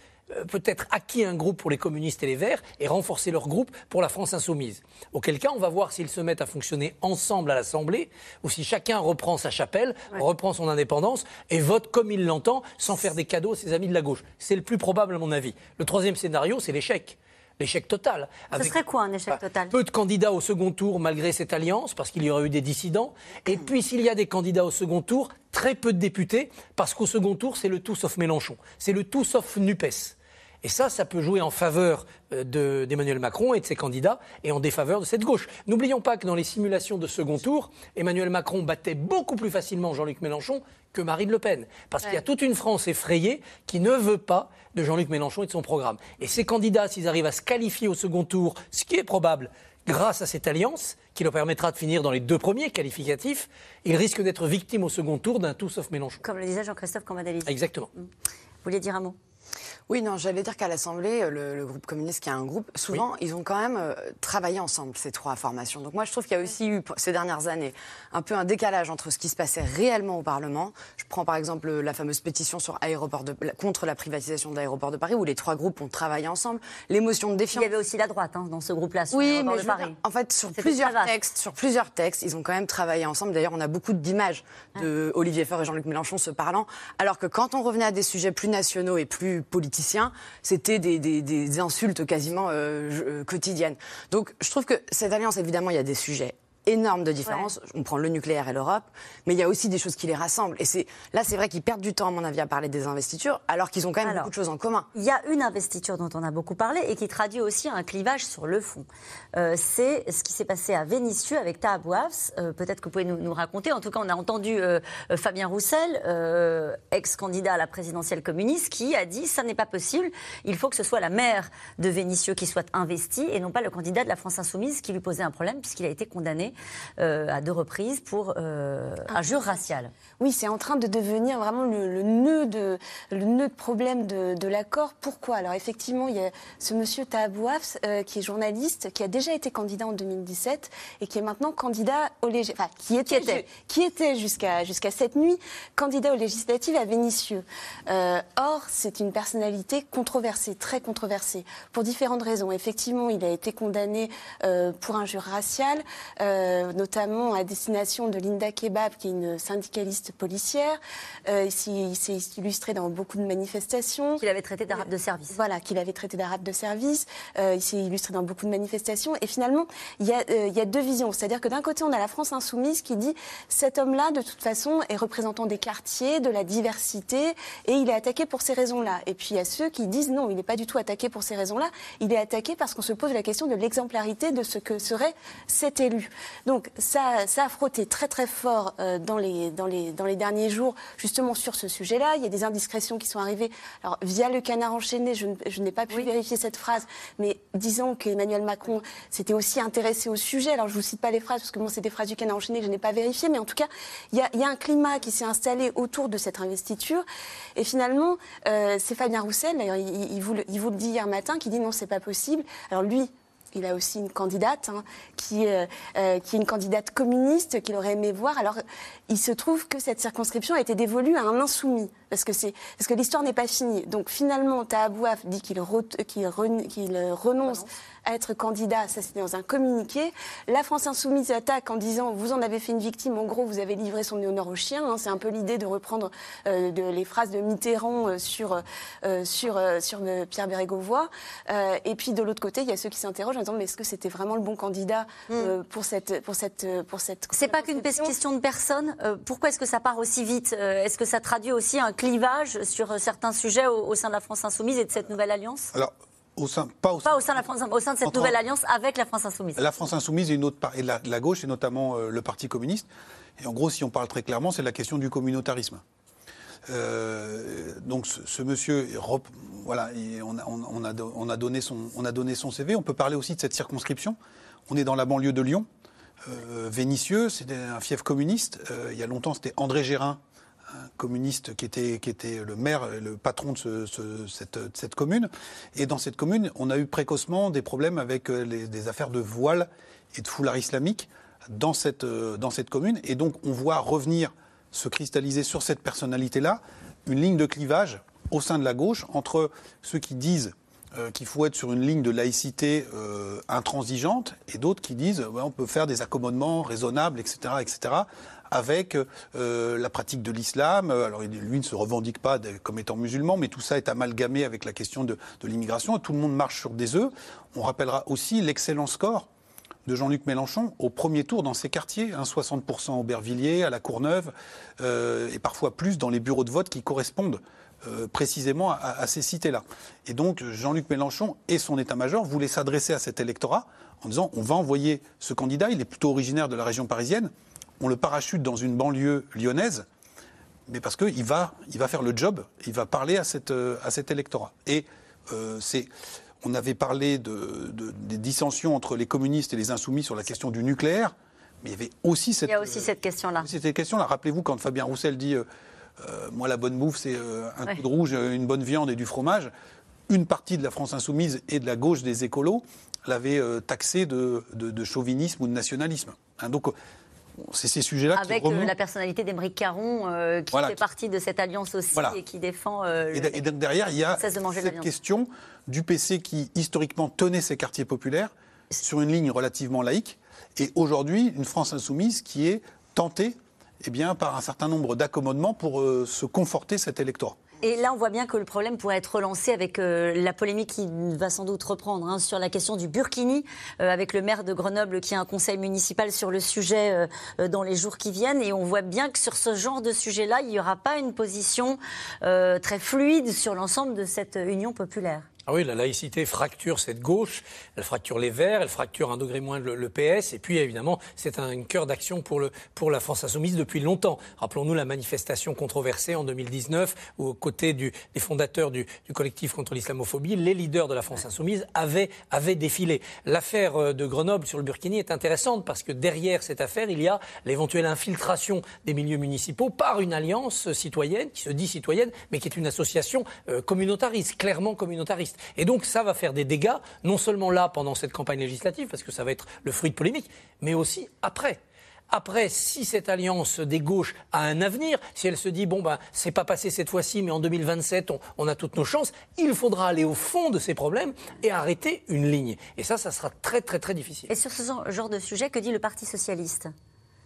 peut-être acquis un groupe pour les communistes et les Verts et renforcer leur groupe pour la France insoumise. Auquel cas, on va voir s'ils se mettent à fonctionner ensemble à l'Assemblée ou si chacun reprend sa chapelle, reprend son indépendance et vote comme il l'entend sans faire des cadeaux à ses amis de la gauche. C'est le plus probable à mon avis. Le troisième scénario, c'est l'échec l'échec total. Ce serait quoi un échec total? Peu de candidats au second tour malgré cette alliance, parce qu'il y aurait eu des dissidents. Et puis s'il y a des candidats au second tour, très peu de députés, parce qu'au second tour, c'est le tout sauf Mélenchon. C'est le tout sauf NUPES. Et ça, ça peut jouer en faveur euh, d'Emmanuel Macron et de ses candidats et en défaveur de cette gauche. N'oublions pas que dans les simulations de second tour, Emmanuel Macron battait beaucoup plus facilement Jean-Luc Mélenchon que Marine Le Pen. Parce qu'il y a toute une France effrayée qui ne veut pas de Jean-Luc Mélenchon et de son programme. Et ces candidats, s'ils arrivent à se qualifier au second tour, ce qui est probable, grâce à cette alliance, qui leur permettra de finir dans les deux premiers qualificatifs, ils risquent d'être victimes au second tour d'un tout sauf Mélenchon. Comme le disait Jean-Christophe Cambadélis. Exactement. Vous vouliez dire un mot? Oui, non, j'allais dire qu'à l'Assemblée, le, le, groupe communiste qui est un groupe, souvent, ils ont quand même euh, travaillé ensemble, ces trois formations. Donc moi, je trouve qu'il y a aussi eu, ces dernières années, un peu un décalage entre ce qui se passait réellement au Parlement. Je prends par exemple la fameuse pétition sur aéroport de, contre la privatisation de l'aéroport de Paris, où les trois groupes ont travaillé ensemble. L'émotion de défiance. Il y avait aussi la droite hein, dans ce groupe-là, sur oui, mais de Paris. Dire, en fait, sur plusieurs textes, sur plusieurs textes, ils ont quand même travaillé ensemble. D'ailleurs, on a beaucoup d'images de Olivier Faure et Jean-Luc Mélenchon se parlant. Alors que quand on revenait à des sujets plus nationaux et plus politiciens, c'était des, des, des, insultes quasiment euh, euh, quotidiennes. Donc je trouve que cette alliance, évidemment, il y a des sujets énorme de différence. On prend le nucléaire et l'Europe, mais il y a aussi des choses qui les rassemblent. Et c'est là, c'est vrai qu'ils perdent du temps, à mon avis, à parler des investitures, alors qu'ils ont quand même beaucoup de choses en commun. Il y a une investiture dont on a beaucoup parlé et qui traduit aussi un clivage sur le fond. Euh, c'est ce qui s'est passé à Vénissieux avec Taha euh, Peut-être que vous pouvez nous, nous, raconter. En tout cas, on a entendu euh, euh Fabien Roussel, ex-candidat à la présidentielle communiste, qui a dit ça n'est pas possible. Il faut que ce soit la maire de Vénissieux qui soit investie et non pas le candidat de la France insoumise qui lui posait un problème puisqu'il a été condamné euh, à deux reprises pour euh, injure raciale. Oui, c'est en train de devenir vraiment le, nœud, de, le nœud de problème de, l'accord. Pourquoi? Alors effectivement, il y a ce monsieur Tahabouaf, euh, qui est journaliste, qui a déjà été candidat en 2017 et qui est maintenant candidat au enfin, qui était, qui était, jusqu'à jusqu'à cette nuit candidat aux législatives à Vénissieux. Euh, or, c'est une personnalité controversée, très controversée, pour différentes raisons. Effectivement, il a été condamné euh, pour injure raciale, euh, notamment à destination de Linda Kebab, qui est une syndicaliste policière. Euh, il s'est illustré dans beaucoup de manifestations. Qu'il avait traité d'arabe de service. Voilà, qu'il avait traité d'arabe de service. Euh, il s'est illustré dans beaucoup de manifestations. Et finalement, il y a, euh, il y a deux visions. C'est-à-dire que d'un côté, on a la France insoumise qui dit cet homme-là, de toute façon, est représentant des quartiers, de la diversité, et il est attaqué pour ces raisons-là. Et puis il y a ceux qui disent non, il n'est pas du tout attaqué pour ces raisons-là. Il est attaqué parce qu'on se pose la question de l'exemplarité de ce que serait cet élu. Donc ça, ça a frotté très très fort euh, dans les dans les dans les derniers jours, justement sur ce sujet-là. Il y a des indiscrétions qui sont arrivées. Alors, via le canard enchaîné, je, je n'ai pas pu vérifier cette phrase, mais disons qu'Emmanuel Macron s'était aussi intéressé au sujet. Alors, je vous cite pas les phrases, parce que bon, c'est des phrases du canard enchaîné que je n'ai pas vérifiées, mais en tout cas, il y a, y a un climat qui s'est installé autour de cette investiture. Et finalement, euh, c'est Fabien Roussel, d'ailleurs, il, il, vous le, il vous le dit hier matin, qui dit non, c'est pas possible. Alors, lui, il a aussi une candidate hein, qui, euh, euh, qui est une candidate communiste qu'il aurait aimé voir. Alors, il se trouve que cette circonscription a été dévolue à un insoumis parce que l'histoire n'est pas finie. Donc finalement, Tahabouaf dit qu'il qu'il renonce être candidat, ça c'était dans un communiqué. La France insoumise attaque en disant vous en avez fait une victime, en gros vous avez livré son honneur au chien. Hein. C'est un peu l'idée de reprendre euh, de, les phrases de Mitterrand euh, sur, euh, sur, sur Pierre Bérégovoy. et puis de l'autre côté, il y a ceux qui s'interrogent en disant mais est-ce que c'était vraiment le bon candidat mm. pour cette pour cette pour cette C'est pas qu'une question de personne. pourquoi est-ce que ça part aussi vite Est-ce que ça traduit aussi un clivage sur certains sujets au, au sein de la France insoumise et de cette nouvelle alliance? Alors, au sein, pas au, pas au sein, de la France, au sein de cette nouvelle alliance avec la France insoumise. La France insoumise et, une autre, et la, la, gauche, et notamment euh, le Parti communiste. Et en gros, si on parle très clairement, c'est la question du communautarisme. Euh, donc ce, ce monsieur, voilà, et on, a, on, a, on, a donné son, on a donné son CV. On peut parler aussi de cette circonscription. On est dans la banlieue de Lyon. Euh, Vénissieux, c'est un fief communiste. Euh, il y a longtemps, c'était André Gérin, un communiste qui était, le maire, le patron de ce- ce- cette, commune. Et dans cette commune, on a eu précocement des problèmes avec euh, des affaires de voile et de foulard islamique dans cette, euh, dans cette commune. Et donc, on voit revenir se cristalliser sur cette personnalité-là une ligne de clivage au sein de la gauche entre ceux qui disent euh, qu'il faut être sur une ligne de laïcité intransigeante et d'autres qui disent on peut faire des accommodements raisonnables, etc., etc., avec euh, la pratique de l'islam. Euh, Alors lui ne se revendique pas comme étant musulman, mais tout ça est amalgamé avec la question de, l'immigration. Tout le monde marche sur des œufs. On rappellera aussi l'excellent score de Jean-Luc Mélenchon au premier tour dans ces quartiers, hein, 60% à Aubervilliers, à la Courneuve, euh, et parfois plus dans les bureaux de vote qui correspondent euh, précisément à, à ces cités-là. Et donc Jean-Luc Mélenchon et son état-major voulaient s'adresser à cet électorat en disant on va envoyer ce candidat, il est plutôt originaire de la région parisienne, on le parachute dans une banlieue lyonnaise, mais parce qu'il va, il va faire le job, il va parler à, cette, euh, à cet électorat. Et euh, c'est, on avait parlé de, de- des dissensions entre les communistes et les insoumis sur la question du nucléaire, mais il y avait aussi cette, Il y a aussi cette question-là. cette question-là. Rappelez-vous quand Fabien Roussel dit euh, euh, Moi, la bonne bouffe, c'est euh, un Ouais. coup de rouge, euh, une bonne viande et du fromage. Une partie de la France insoumise et de la gauche des écolos l'avait euh, taxé de, chauvinisme ou de nationalisme. Hein, donc, euh, c'est ces sujets-là qui Avec euh, la personnalité d'Émeric Caron, euh, qui Voilà. fait partie de cette alliance aussi Voilà. et qui défend. euh, Et, le- et donc derrière, il y a cette question du PC qui, historiquement, tenait ces quartiers populaires sur une ligne relativement laïque, et aujourd'hui, une France insoumise qui est tentée eh bien, par un certain nombre d'accommodements pour euh, se conforter cet électorat. Et là, on voit bien que le problème pourrait être relancé avec euh, la polémique qui va sans doute reprendre hein, sur la question du burkini, euh, avec le maire de Grenoble qui a un conseil municipal sur le sujet euh, euh, dans les jours qui viennent. Et on voit bien que sur ce genre de sujet-là, il n'y aura pas une position euh, très fluide sur l'ensemble de cette union populaire. Ah oui, la laïcité fracture cette gauche, elle fracture les Verts, elle fracture un degré moins le, PS, et puis évidemment, c'est un cœur d'action pour, le, pour la France insoumise depuis longtemps. Rappelons-nous la manifestation controversée en 2019, où aux côtés des fondateurs du, du collectif contre l'islamophobie, les leaders de la France insoumise avaient, avaient défilé. L'affaire euh, de Grenoble sur le Burkini est intéressante parce que derrière cette affaire, il y a l'éventuelle infiltration des milieux municipaux par une alliance citoyenne, qui se dit citoyenne, mais qui est une association euh, communautariste, clairement communautariste. Et donc ça va faire des dégâts, non seulement là pendant cette campagne législative, parce que ça va être le fruit de polémiques, mais aussi après. Après, si cette alliance des gauches a un avenir, si elle se dit bon ben c'est pas passé cette fois-ci, mais en 2027 on, on a toutes nos chances, il faudra aller au fond de ces problèmes et arrêter une ligne. Et ça, ça sera très très très difficile. Et sur ce genre de sujet, que dit le Parti socialiste?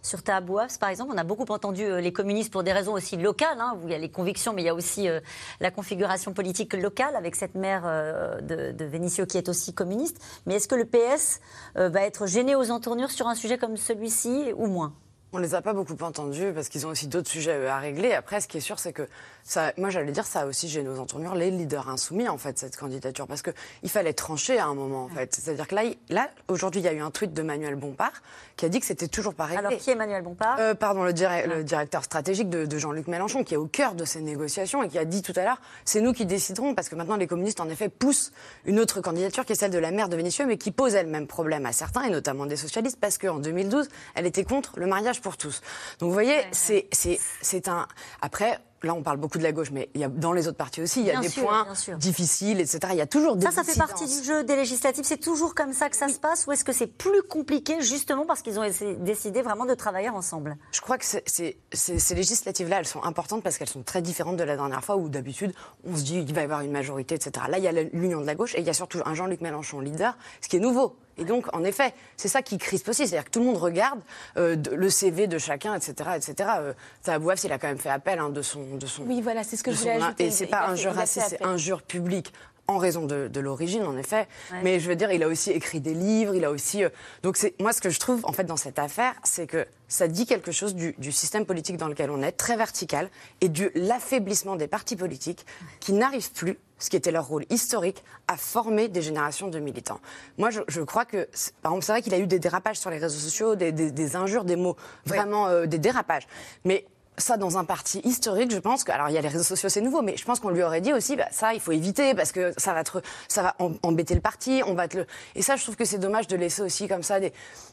Sur Tahabouaf, par exemple, on a beaucoup entendu euh, les communistes pour des raisons aussi locales, hein, où il y a les convictions, mais il y a aussi euh, la configuration politique locale avec cette maire euh, de, de qui est aussi communiste. Mais est-ce que le PS va être gêné aux entournures sur un sujet comme celui-ci ou moins? On les a pas beaucoup entendus parce qu'ils ont aussi d'autres sujets à régler. Après, ce qui est sûr, c'est que ça, moi, j'allais dire, ça a aussi gêné aux entournures les leaders insoumis, en fait, cette candidature. Parce qu'il fallait trancher à un moment, en fait. C'est-à-dire que là, là aujourd'hui, il y a eu un tweet de Manuel Bompard qui a dit que c'était toujours pas réglé. Alors, qui est Emmanuel Bompard? Euh, Pardon, le, le directeur stratégique de, de Jean-Luc Mélenchon, qui est au cœur de ces négociations et qui a dit tout à l'heure, c'est nous qui déciderons, parce que maintenant les communistes, en effet, poussent une autre candidature qui est celle de la maire de Vénissieux, mais qui pose elle même problème à certains, et notamment des socialistes, parce qu'en 2012, elle était contre le mariage pour tous. Donc vous voyez, c'est un... Après... Là, on parle beaucoup de la gauche, mais il y a, dans les autres partis aussi, il y a Bien des sûr, points difficiles, etc. Il y a toujours des Ça, ça fait partie du jeu des législatives. C'est toujours comme ça que ça se passe ou est-ce que c'est plus compliqué justement parce qu'ils ont décidé vraiment de travailler ensemble? Je crois que ces législatives-là, elles sont importantes parce qu'elles sont très différentes de la dernière fois où d'habitude on se dit qu'il va y avoir une majorité, etc. Là, il y a l'union de la gauche et il y a surtout un Jean-Luc Mélenchon leader, ce qui est nouveau. Et donc, en effet, c'est ça qui crispe aussi. C'est-à-dire que tout le monde regarde euh, le CV de chacun, etc. etc. Euh, Tahabouaf, il a quand même fait appel hein, de son... De son Oui, voilà, c'est ce que je voulais son- ajouter. Et c'est pas injure raciste, c'est injure publique en raison de, de l'origine, en effet. Ouais. Mais je veux dire, il a aussi écrit des livres, il a aussi... euh, Donc c'est moi, ce que je trouve, en fait, dans cette affaire, c'est que ça dit quelque chose du, du système politique dans lequel on est, très vertical, et de l'affaiblissement des partis politiques qui n'arrivent plus, ce qui était leur rôle historique, à former des générations de militants. Moi, je, je crois que, par exemple, c'est vrai qu'il a eu des dérapages sur les réseaux sociaux, des, des- des injures, des mots, vraiment euh, des dérapages. Mais ça dans un parti historique, je pense que, alors il y a les réseaux sociaux, c'est nouveau, mais je pense qu'on lui aurait dit aussi, bah, ça, il faut éviter parce que ça va, te, ça va embêter le parti, on va te le... Et ça, je trouve que c'est dommage de laisser aussi comme ça des...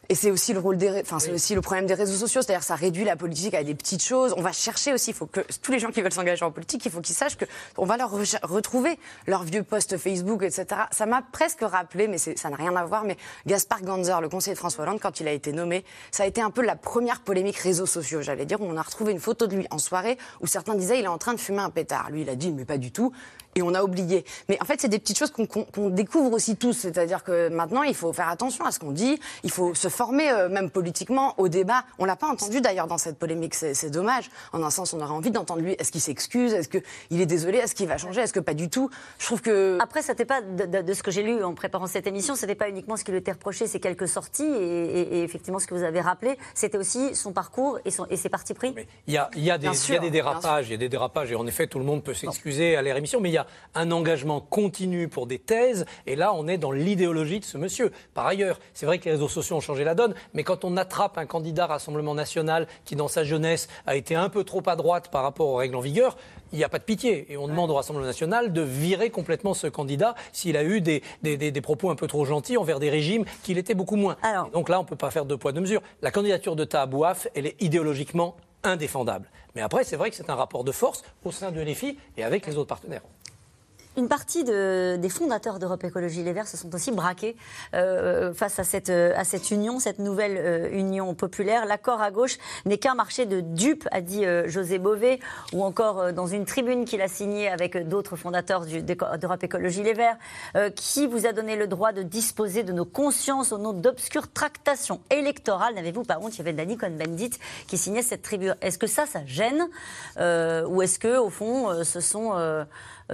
Et c'est aussi le rôle des, enfin, c'est aussi le problème des réseaux sociaux, c'est-à-dire ça réduit la politique à des petites choses. On va chercher aussi, il faut que tous les gens qui veulent s'engager en politique, il faut qu'ils sachent que on va leur retrouver leurs vieux posts Facebook, etc. Ça m'a presque rappelé, mais ça n'a rien à voir, mais Gaspard Ganzer, le conseiller de François Hollande, quand il a été nommé, ça a été un peu la première polémique réseaux sociaux, j'allais dire, où on a retrouvé une photo de lui en soirée où certains disaient il est en train de fumer un pétard. Lui, il a dit mais pas du tout et on a oublié. Mais en fait, c'est des petites choses qu'on découvre aussi tous. C'est-à-dire que maintenant, il faut faire attention à ce qu'on dit. Il faut se former, euh, même politiquement, au débat. On l'a pas entendu d'ailleurs dans cette polémique. C'est dommage. En un sens, on aurait envie d'entendre lui. Est-ce qu'il s'excuse? Est-ce qu'il est désolé? Est-ce qu'il va changer? Est-ce que pas du tout? Je trouve que. Après, ça n'était pas de, ce que j'ai lu en préparant cette émission. C'était pas uniquement ce qui lui était reproché, ces quelques sorties et, effectivement ce que vous avez rappelé. C'était aussi son parcours et, son, et ses partis pris. Il y a, y, a des, y a des dérapages. Il y a des dérapages et en effet, tout le monde peut s'excuser à l'air émission. Mais il y a un engagement continu pour des thèses, et là, on est dans l'idéologie de ce monsieur. Par ailleurs, c'est vrai que les réseaux sociaux ont changé la donne, mais quand on attrape un candidat Rassemblement national qui, dans sa jeunesse, a été un peu trop à droite par rapport aux règles en vigueur, il n'y a pas de pitié. Et on demande au Rassemblement national de virer complètement ce candidat s'il a eu des, des, propos un peu trop gentils envers des régimes qu'il était beaucoup moins. donc là, on ne peut pas faire deux poids, deux mesures. La candidature de Tahabouaf, elle est idéologiquement indéfendable. Mais après, c'est vrai que c'est un rapport de force au sein de l'EFI et avec les autres partenaires. Une partie des fondateurs d'Europe Écologie Les Verts se sont aussi braqués euh, face à cette, à cette union, cette nouvelle euh, union populaire. L'accord à gauche n'est qu'un marché de dupes, a dit euh, José Bové, ou encore dans une tribune qu'il a signée avec d'autres fondateurs d'Europe Écologie Les Verts, qui vous a donné le droit de disposer de nos consciences au nom d'obscures tractations électorales. N'avez-vous pas honte Il y avait Danny Cohn-Bendit qui signait cette tribune. Est-ce que ça, ça gêne Ou est-ce que, au fond, ce sont euh,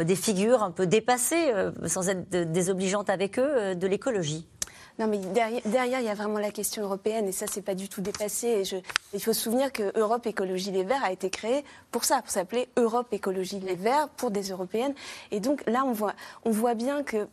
des figures un peu dépassées, euh, sans être désobligeantes avec eux, euh, de l'écologie non, mais derrière, il y a vraiment la question européenne et ça, c'est pas du tout dépassé. il faut se souvenir que Europe Écologie Les Verts a été créée pour ça, pour s'appeler Europe Écologie Les Verts pour des Européennes. Et donc là, on voit, on voit bien que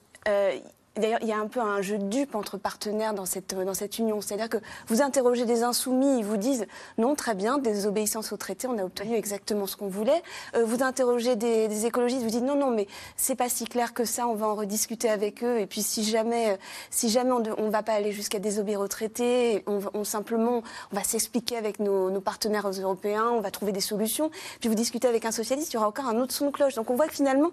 D'ailleurs, il y a un peu un jeu de dupe entre partenaires dans cette, dans cette union. C'est-à-dire que vous interrogez des insoumis, ils vous disent non, très bien, désobéissance au traité, on a obtenu exactement ce qu'on voulait. Euh, vous interrogez des, écologistes, vous dites non, non, mais c'est pas si clair que ça, on va en rediscuter avec eux. Et puis si jamais, euh, si jamais on ne va pas aller jusqu'à désobéir au traité, on, on simplement, on va s'expliquer avec nos, nos, partenaires européens, on va trouver des solutions. Puis vous discutez avec un socialiste, il y aura encore un autre son de cloche. Donc on voit que finalement,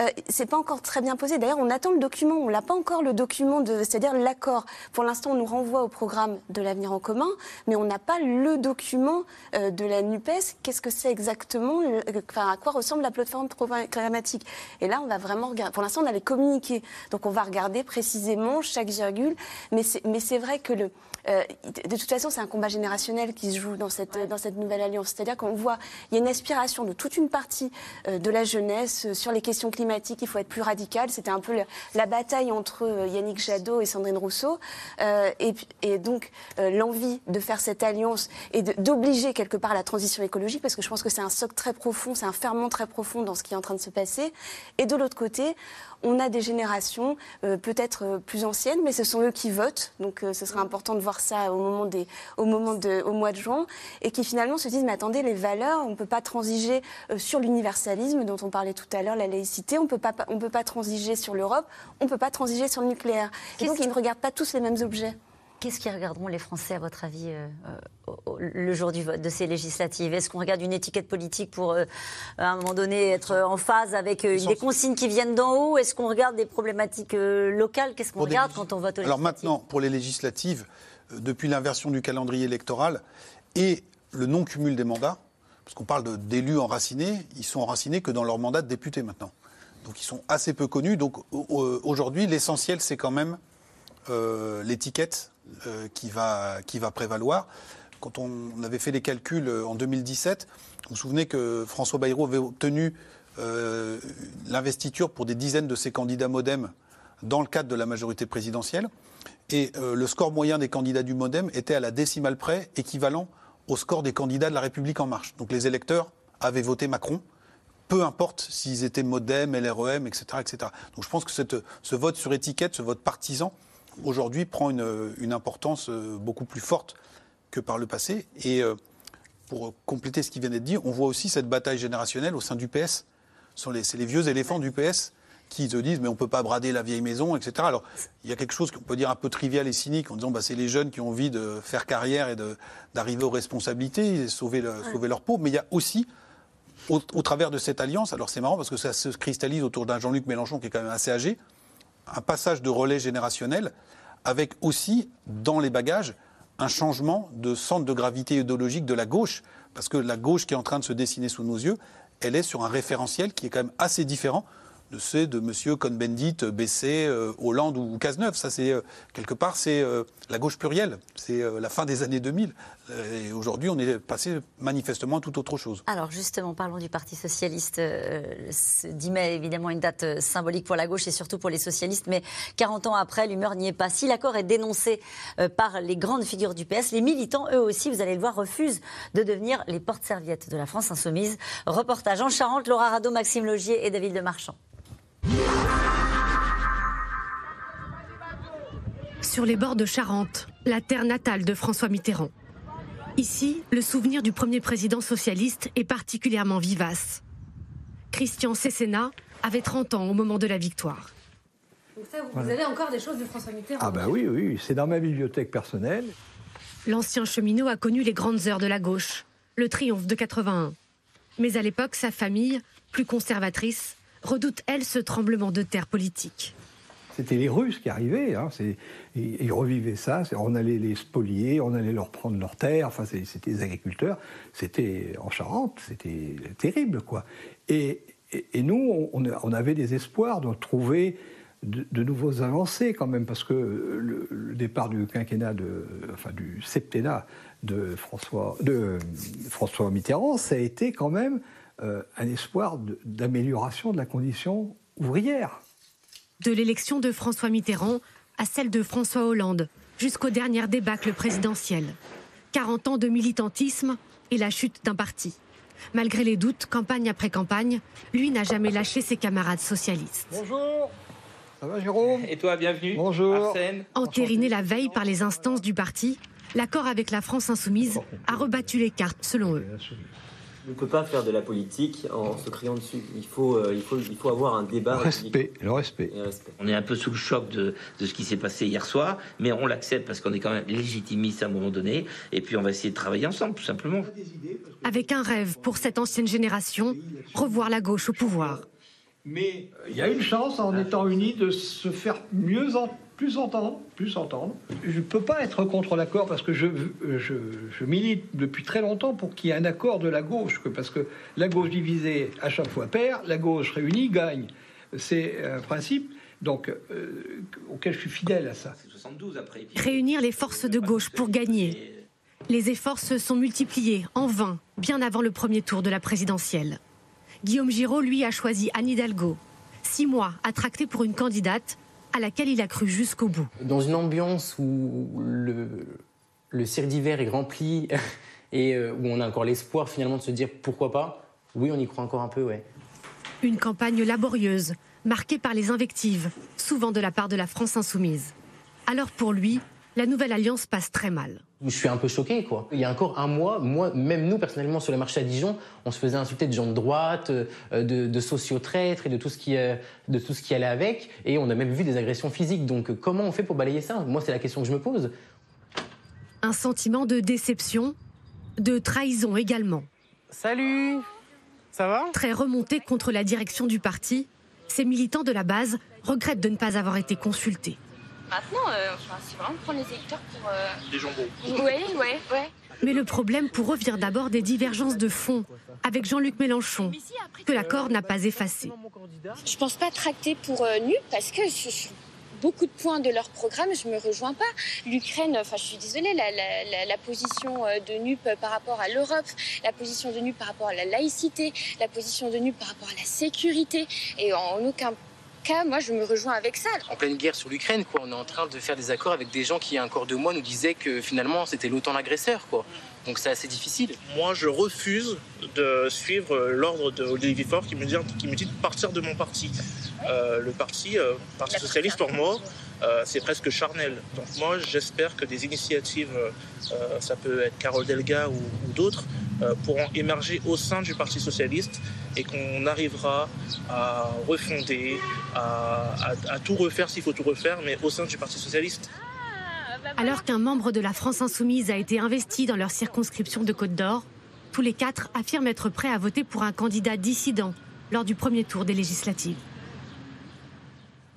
euh, c'est pas encore très bien posé. D'ailleurs, on attend le document, on l'a pas encore le document, c'est-à-dire l'accord. Pour l'instant, on nous renvoie au programme de l'avenir en commun, mais on n'a pas le document euh, de la NUPES. Qu'est-ce que c'est exactement enfin, À quoi ressemble la plateforme programmatique? Et là, on va vraiment regarder. Pour l'instant, on a les communiqués. Donc, on va regarder précisément chaque virgule. Mais c'est vrai que le, euh, de toute façon, c'est un combat générationnel qui se joue dans cette, dans cette nouvelle alliance. C'est-à-dire qu'on voit, il y a une aspiration de toute une partie euh, de la jeunesse sur les questions climatiques. Il faut être plus radical. C'était un peu la bataille entre euh, Yannick Jadot et Sandrine Rousseau. Euh, et, donc, euh, l'envie de faire cette alliance et d'obliger quelque part la transition écologique, parce que je pense que c'est un socle très profond, c'est un ferment très profond dans ce qui est en train de se passer. Et de l'autre côté, on a des générations peut-être plus anciennes, mais ce sont eux qui votent. Donc ce sera important de voir ça au moment des, au moment de, au mois de juin, et qui finalement se disent mais attendez les valeurs, on ne peut pas transiger sur l'universalisme dont on parlait tout à l'heure, la laïcité, on peut pas, on peut pas transiger sur l'Europe, on peut pas transiger sur le nucléaire. Et donc, ils ne regardent pas tous les mêmes objets. Qu'est-ce qu'ils regarderont les Français, à votre avis, euh, euh, le jour du vote de ces législatives? Est-ce qu'on regarde une étiquette politique pour, euh, à un moment donné, être en phase avec des consignes qui viennent d'en haut? Est-ce qu'on regarde des problématiques locales? Qu'est-ce qu'on regarde quand on vote aux Alors maintenant, pour les législatives, depuis l'inversion du calendrier électoral et le non-cumul des mandats, parce qu'on parle d'élus enracinés, ils sont enracinés que dans leur mandat de député maintenant. Donc ils sont assez peu connus. Donc aujourd'hui, l'essentiel, c'est quand même euh, l'étiquette euh, qui, va, prévaloir. Quand on avait fait les calculs euh, en 2017, vous vous souvenez que François Bayrou avait obtenu l'investiture pour des dizaines de ses candidats modem dans le cadre de la majorité présidentielle. Et le score moyen des candidats du modem était à la décimale près équivalent au score des candidats de la République en marche. Donc les électeurs avaient voté Macron peu importe s'ils étaient modem, LREM, etc., etc. Donc je pense que ce vote sur étiquette, ce vote partisan, aujourd'hui prend une, importance euh, beaucoup plus forte que par le passé. Et euh, pour compléter ce qui vient d'être dit, on voit aussi cette bataille générationnelle au sein du PS. Les vieux éléphants du PS qui se disent mais on ne peut pas brader la vieille maison, etc. Alors il y a quelque chose qu'on peut dire un peu trivial et cynique en disant bah, c'est les jeunes qui ont envie de faire carrière et d'arriver aux responsabilités et sauver, le, sauver leur peau, mais il y a aussi au, travers de cette alliance, alors c'est marrant parce que ça se cristallise autour d'un Jean-Luc Mélenchon qui est quand même assez âgé, un passage de relais générationnel avec aussi dans les bagages un changement de centre de gravité idéologique de la gauche, parce que la gauche qui est en train de se dessiner sous nos yeux, elle est sur un référentiel qui est quand même assez différent de ceux de M. Cohn-Bendit, Bessé, euh, Hollande ou Cazeneuve. Ça, c'est euh, quelque part, c'est euh, la gauche plurielle. C'est la fin des années 2000. et aujourd'hui, on est passé manifestement à tout autre chose. Alors justement, parlons du Parti socialiste. 10 mai, évidemment, une date symbolique pour la gauche et surtout pour les socialistes. Mais 40 ans après, l'humeur n'y est pas. Si l'accord est dénoncé par les grandes figures du PS, les militants, eux aussi, vous allez le voir, refusent de devenir les porte-serviettes de la France insoumise. Reportage en Charente, Laura Rado, Maxime Logier et David de Sur les bords de Charente, la terre natale de François Mitterrand. Ici, le souvenir du premier président socialiste est particulièrement vivace. Christian Cesena avait 30 ans au moment de la victoire. vous avez encore des choses de François Mitterrand Ah bah oui, oui, c'est dans ma bibliothèque personnelle. L'ancien cheminot a connu les grandes heures de la gauche, le triomphe de 81. Mais à l'époque, sa famille, plus conservatrice, redoute, elle, ce tremblement de terre politique. C'était les Russes qui arrivaient, hein, ils, revivaient ça, on allait les spolier, on allait leur prendre leurs terres, enfin c'était des agriculteurs, c'était en Charente, c'était terrible quoi. Et, nous, on, avait des espoirs de trouver de, nouveaux avancées quand même, parce que le, départ du quinquennat, de, enfin du septennat de François, de François Mitterrand, ça a été quand même euh, un espoir d'amélioration de, la condition ouvrière. De l'élection de François Mitterrand à celle de François Hollande, jusqu'au dernier débâcle présidentiel. 40 ans de militantisme et la chute d'un parti. Malgré les doutes, campagne après campagne, lui n'a jamais lâché ses camarades socialistes. Bonjour Ça va Jérôme? Et toi, bienvenue Bonjour Arsène. Entériné la veille par les instances du parti, l'accord avec la France insoumise a rebattu les cartes selon eux. On ne peut pas faire de la politique en se criant dessus. Il faut, euh, il faut, il faut avoir un débat. Le respect, le respect. On est un peu sous le choc de, de ce qui s'est passé hier soir, mais on l'accepte parce qu'on est quand même légitimiste à un moment donné. Et puis on va essayer de travailler ensemble, tout simplement. Avec un rêve pour cette ancienne génération, revoir la gauche au pouvoir. Mais il y a une chance en étant unis de se faire mieux entendre plus entendre, plus entendre. Je ne peux pas être contre l'accord parce que je, je, milite depuis très longtemps pour qu'il y ait un accord de la gauche, parce que la gauche divisée à chaque fois perd, la gauche réunie gagne. C'est un principe donc, euh, auquel je suis fidèle à ça. Réunir les forces de gauche pour gagner. Les efforts se sont multipliés en vain, bien avant le premier tour de la présidentielle. Guillaume Giraud, lui, a choisi Anne Hidalgo. Six mois à tracter pour une candidate à laquelle il a cru jusqu'au bout. Dans une ambiance où le, le cirque d'hiver est rempli [laughs] et euh, où on a encore l'espoir finalement de se dire pourquoi pas, oui, on y croit encore un peu, ouais. Une campagne laborieuse, marquée par les invectives, souvent de la part de la France insoumise. Alors pour lui, la nouvelle alliance passe très mal. Je suis un peu choqué, quoi. Il y a encore un mois, moi, même nous, personnellement, sur le marché à Dijon, on se faisait insulter de gens de droite, euh, de, de sociotraîtres et de tout, ce qui, euh, de tout ce qui allait avec. Et on a même vu des agressions physiques. Donc, euh, comment on fait pour balayer ça? Moi, c'est la question que je me pose. Un sentiment de déception, de trahison également. Salut Ça va? Très remonté contre la direction du parti, ces militants de la base regrettent de ne pas avoir été consultés. Maintenant, euh, c'est vraiment prendre les électeurs pour. Euh, des jambons. Oui, oui, oui. Mais le problème pour eux vient d'abord des divergences de fond avec Jean-Luc Mélenchon, que l'accord n'a pas effacé. Je pense pas tracter pour euh, NUP parce que beaucoup de points de leur programme, je me rejoins pas. L'Ukraine, enfin, je suis désolée, la, position de NUP par rapport à l'Europe, la position de NUP par rapport à la laïcité, la position de NUP par rapport à la sécurité, et en aucun cas, moi, je me rejoins avec ça. En pleine guerre sur l'Ukraine, quoi. On est en train de faire des accords avec des gens qui, il y a encore deux mois, nous disaient que finalement, c'était l'OTAN l'agresseur, quoi. Donc c'est assez difficile. Moi, je refuse de suivre l'ordre de Olivier Faure qui me dit, qui me dit de partir de mon parti. Euh, le parti, euh, Parti socialiste, pour moi, euh, c'est presque charnel. Donc moi, j'espère que des initiatives, ça peut être Carole Delga ou, d'autres, pourront émerger au sein du Parti socialiste et qu'on arrivera à refonder, à tout refaire s'il faut tout refaire, mais au sein du Parti socialiste. Alors qu'un membre de la France insoumise a été investi dans leur circonscription de Côte d'Or, tous les quatre affirment être prêts à voter pour un candidat dissident lors du premier tour des législatives.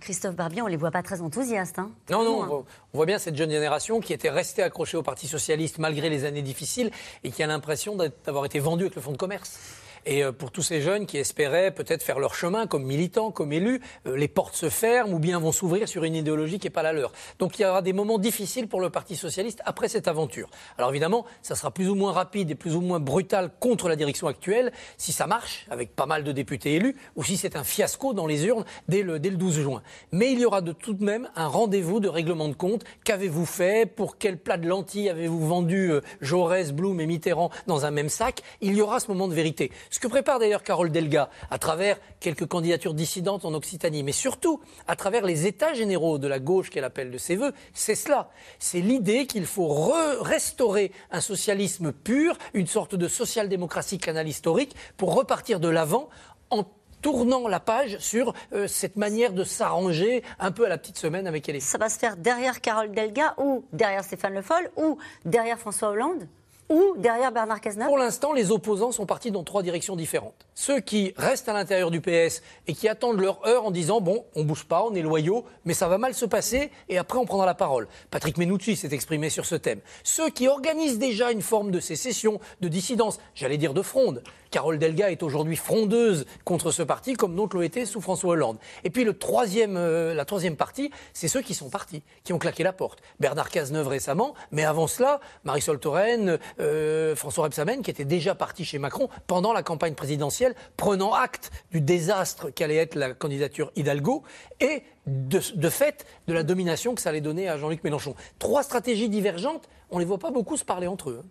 Christophe Barbier, on les voit pas très enthousiastes. hein. Non, non, on voit, on voit bien cette jeune génération qui était restée accrochée au Parti Socialiste malgré les années difficiles et qui a l'impression d'avoir été vendue avec le fonds de commerce. Et euh, pour tous ces jeunes qui espéraient peut-être faire leur chemin comme militants, comme élus, euh, les portes se ferment ou bien vont s'ouvrir sur une idéologie qui n'est pas la leur. Donc il y aura des moments difficiles pour le Parti socialiste après cette aventure. Alors évidemment, ça sera plus ou moins rapide et plus ou moins brutal contre la direction actuelle si ça marche, avec pas mal de députés élus, ou si c'est un fiasco dans les urnes dès le, dès le 12 juin. Mais il y aura de tout de même un rendez-vous de règlement de compte. Qu'avez-vous fait? Pour quel plat de lentilles avez-vous vendu euh, Jaurès, Blum et Mitterrand dans un même sac? Il y aura ce moment de vérité. Ce que prépare d'ailleurs Carole Delga à travers quelques candidatures dissidentes en Occitanie, mais surtout à travers les états généraux de la gauche qu'elle appelle de ses voeux, c'est cela. C'est l'idée qu'il faut re- restaurer un socialisme pur, une sorte de social-démocratie canal historique, pour repartir de l'avant en tournant la page sur euh, cette manière de s'arranger un peu à la petite semaine avec elle. Ça va se faire derrière Carole Delga ou derrière Stéphane Le Foll ou derrière François Hollande? Ou derrière Bernard Cazeneuve Pour l'instant, les opposants sont partis dans trois directions différentes. Ceux qui restent à l'intérieur du PS et qui attendent leur heure en disant bon, on bouge pas, on est loyaux, mais ça va mal se passer et après on prendra la parole. Patrick Menucci s'est exprimé sur ce thème. Ceux qui organisent déjà une forme de sécession, de dissidence, j'allais dire de fronde. Carole Delga est aujourd'hui frondeuse contre ce parti, comme d'autres l'ont été sous François Hollande. Et puis le troisième, euh, la troisième partie, c'est ceux qui sont partis, qui ont claqué la porte. Bernard Cazeneuve récemment, mais avant cela, Marisol Touraine, euh, François Rebsamen, qui étaient déjà partis chez Macron pendant la campagne présidentielle, prenant acte du désastre qu'allait être la candidature Hidalgo et de, de fait de la domination que ça allait donner à Jean-Luc Mélenchon. Trois stratégies divergentes, on ne les voit pas beaucoup se parler entre eux. hein.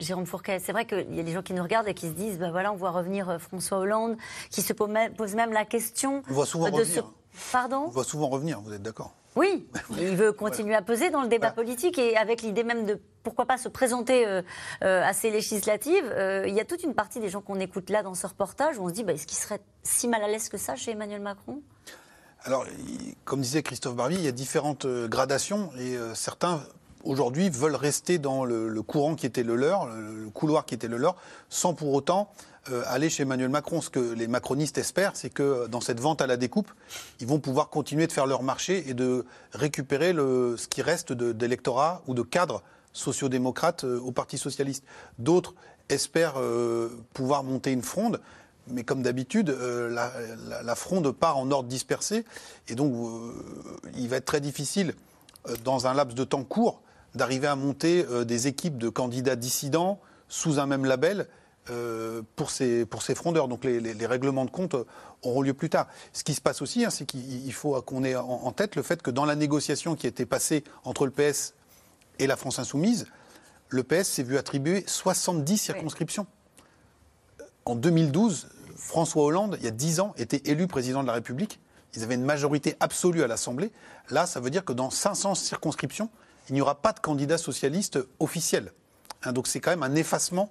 Jérôme Fourquet, c'est vrai qu'il y a des gens qui nous regardent et qui se disent, ben voilà, on voit revenir euh, François Hollande, qui se pose même, la question On voit souvent de revenir. Pardon On va souvent revenir, vous êtes d'accord Oui, [laughs] il veut continuer à peser dans le débat politique et avec l'idée même de pourquoi pas se présenter euh, euh, à ces législatives. Euh, il y a toute une partie des gens qu'on écoute là dans ce reportage où on se dit, bah, est-ce qu'il serait si mal à l'aise que ça chez Emmanuel Macron? Alors, comme disait Christophe Barbier, il y a différentes gradations et certains aujourd'hui veulent rester dans le, courant qui était le leur, le, couloir qui était le leur, sans pour autant euh, aller chez Emmanuel Macron. Ce que les macronistes espèrent, c'est que euh, dans cette vente à la découpe, ils vont pouvoir continuer de faire leur marché et de récupérer le, ce qui reste d'électorat ou de cadres sociodémocrates euh, au Parti socialiste. D'autres espèrent euh, pouvoir monter une fronde. Mais comme d'habitude, la, fronde part en ordre dispersé. Et donc, il va être très difficile, dans un laps de temps court, d'arriver à monter euh, des équipes de candidats dissidents sous un même label euh, pour, ces, pour ces frondeurs. Donc, les, les- les règlements de compte euh, auront lieu plus tard. Ce qui se passe aussi, hein, c'est qu'il il faut qu'on ait en, en tête le fait que dans la négociation qui a été passée entre le PS et la France Insoumise, le PS s'est vu attribuer 70 circonscriptions. En 2012, François Hollande, il y a 10 ans, était élu président de la République. Ils avaient une majorité absolue à l'Assemblée. Là, ça veut dire que dans 500 circonscriptions, il n'y aura pas de candidat socialiste officiel. Hein, donc c'est quand même un effacement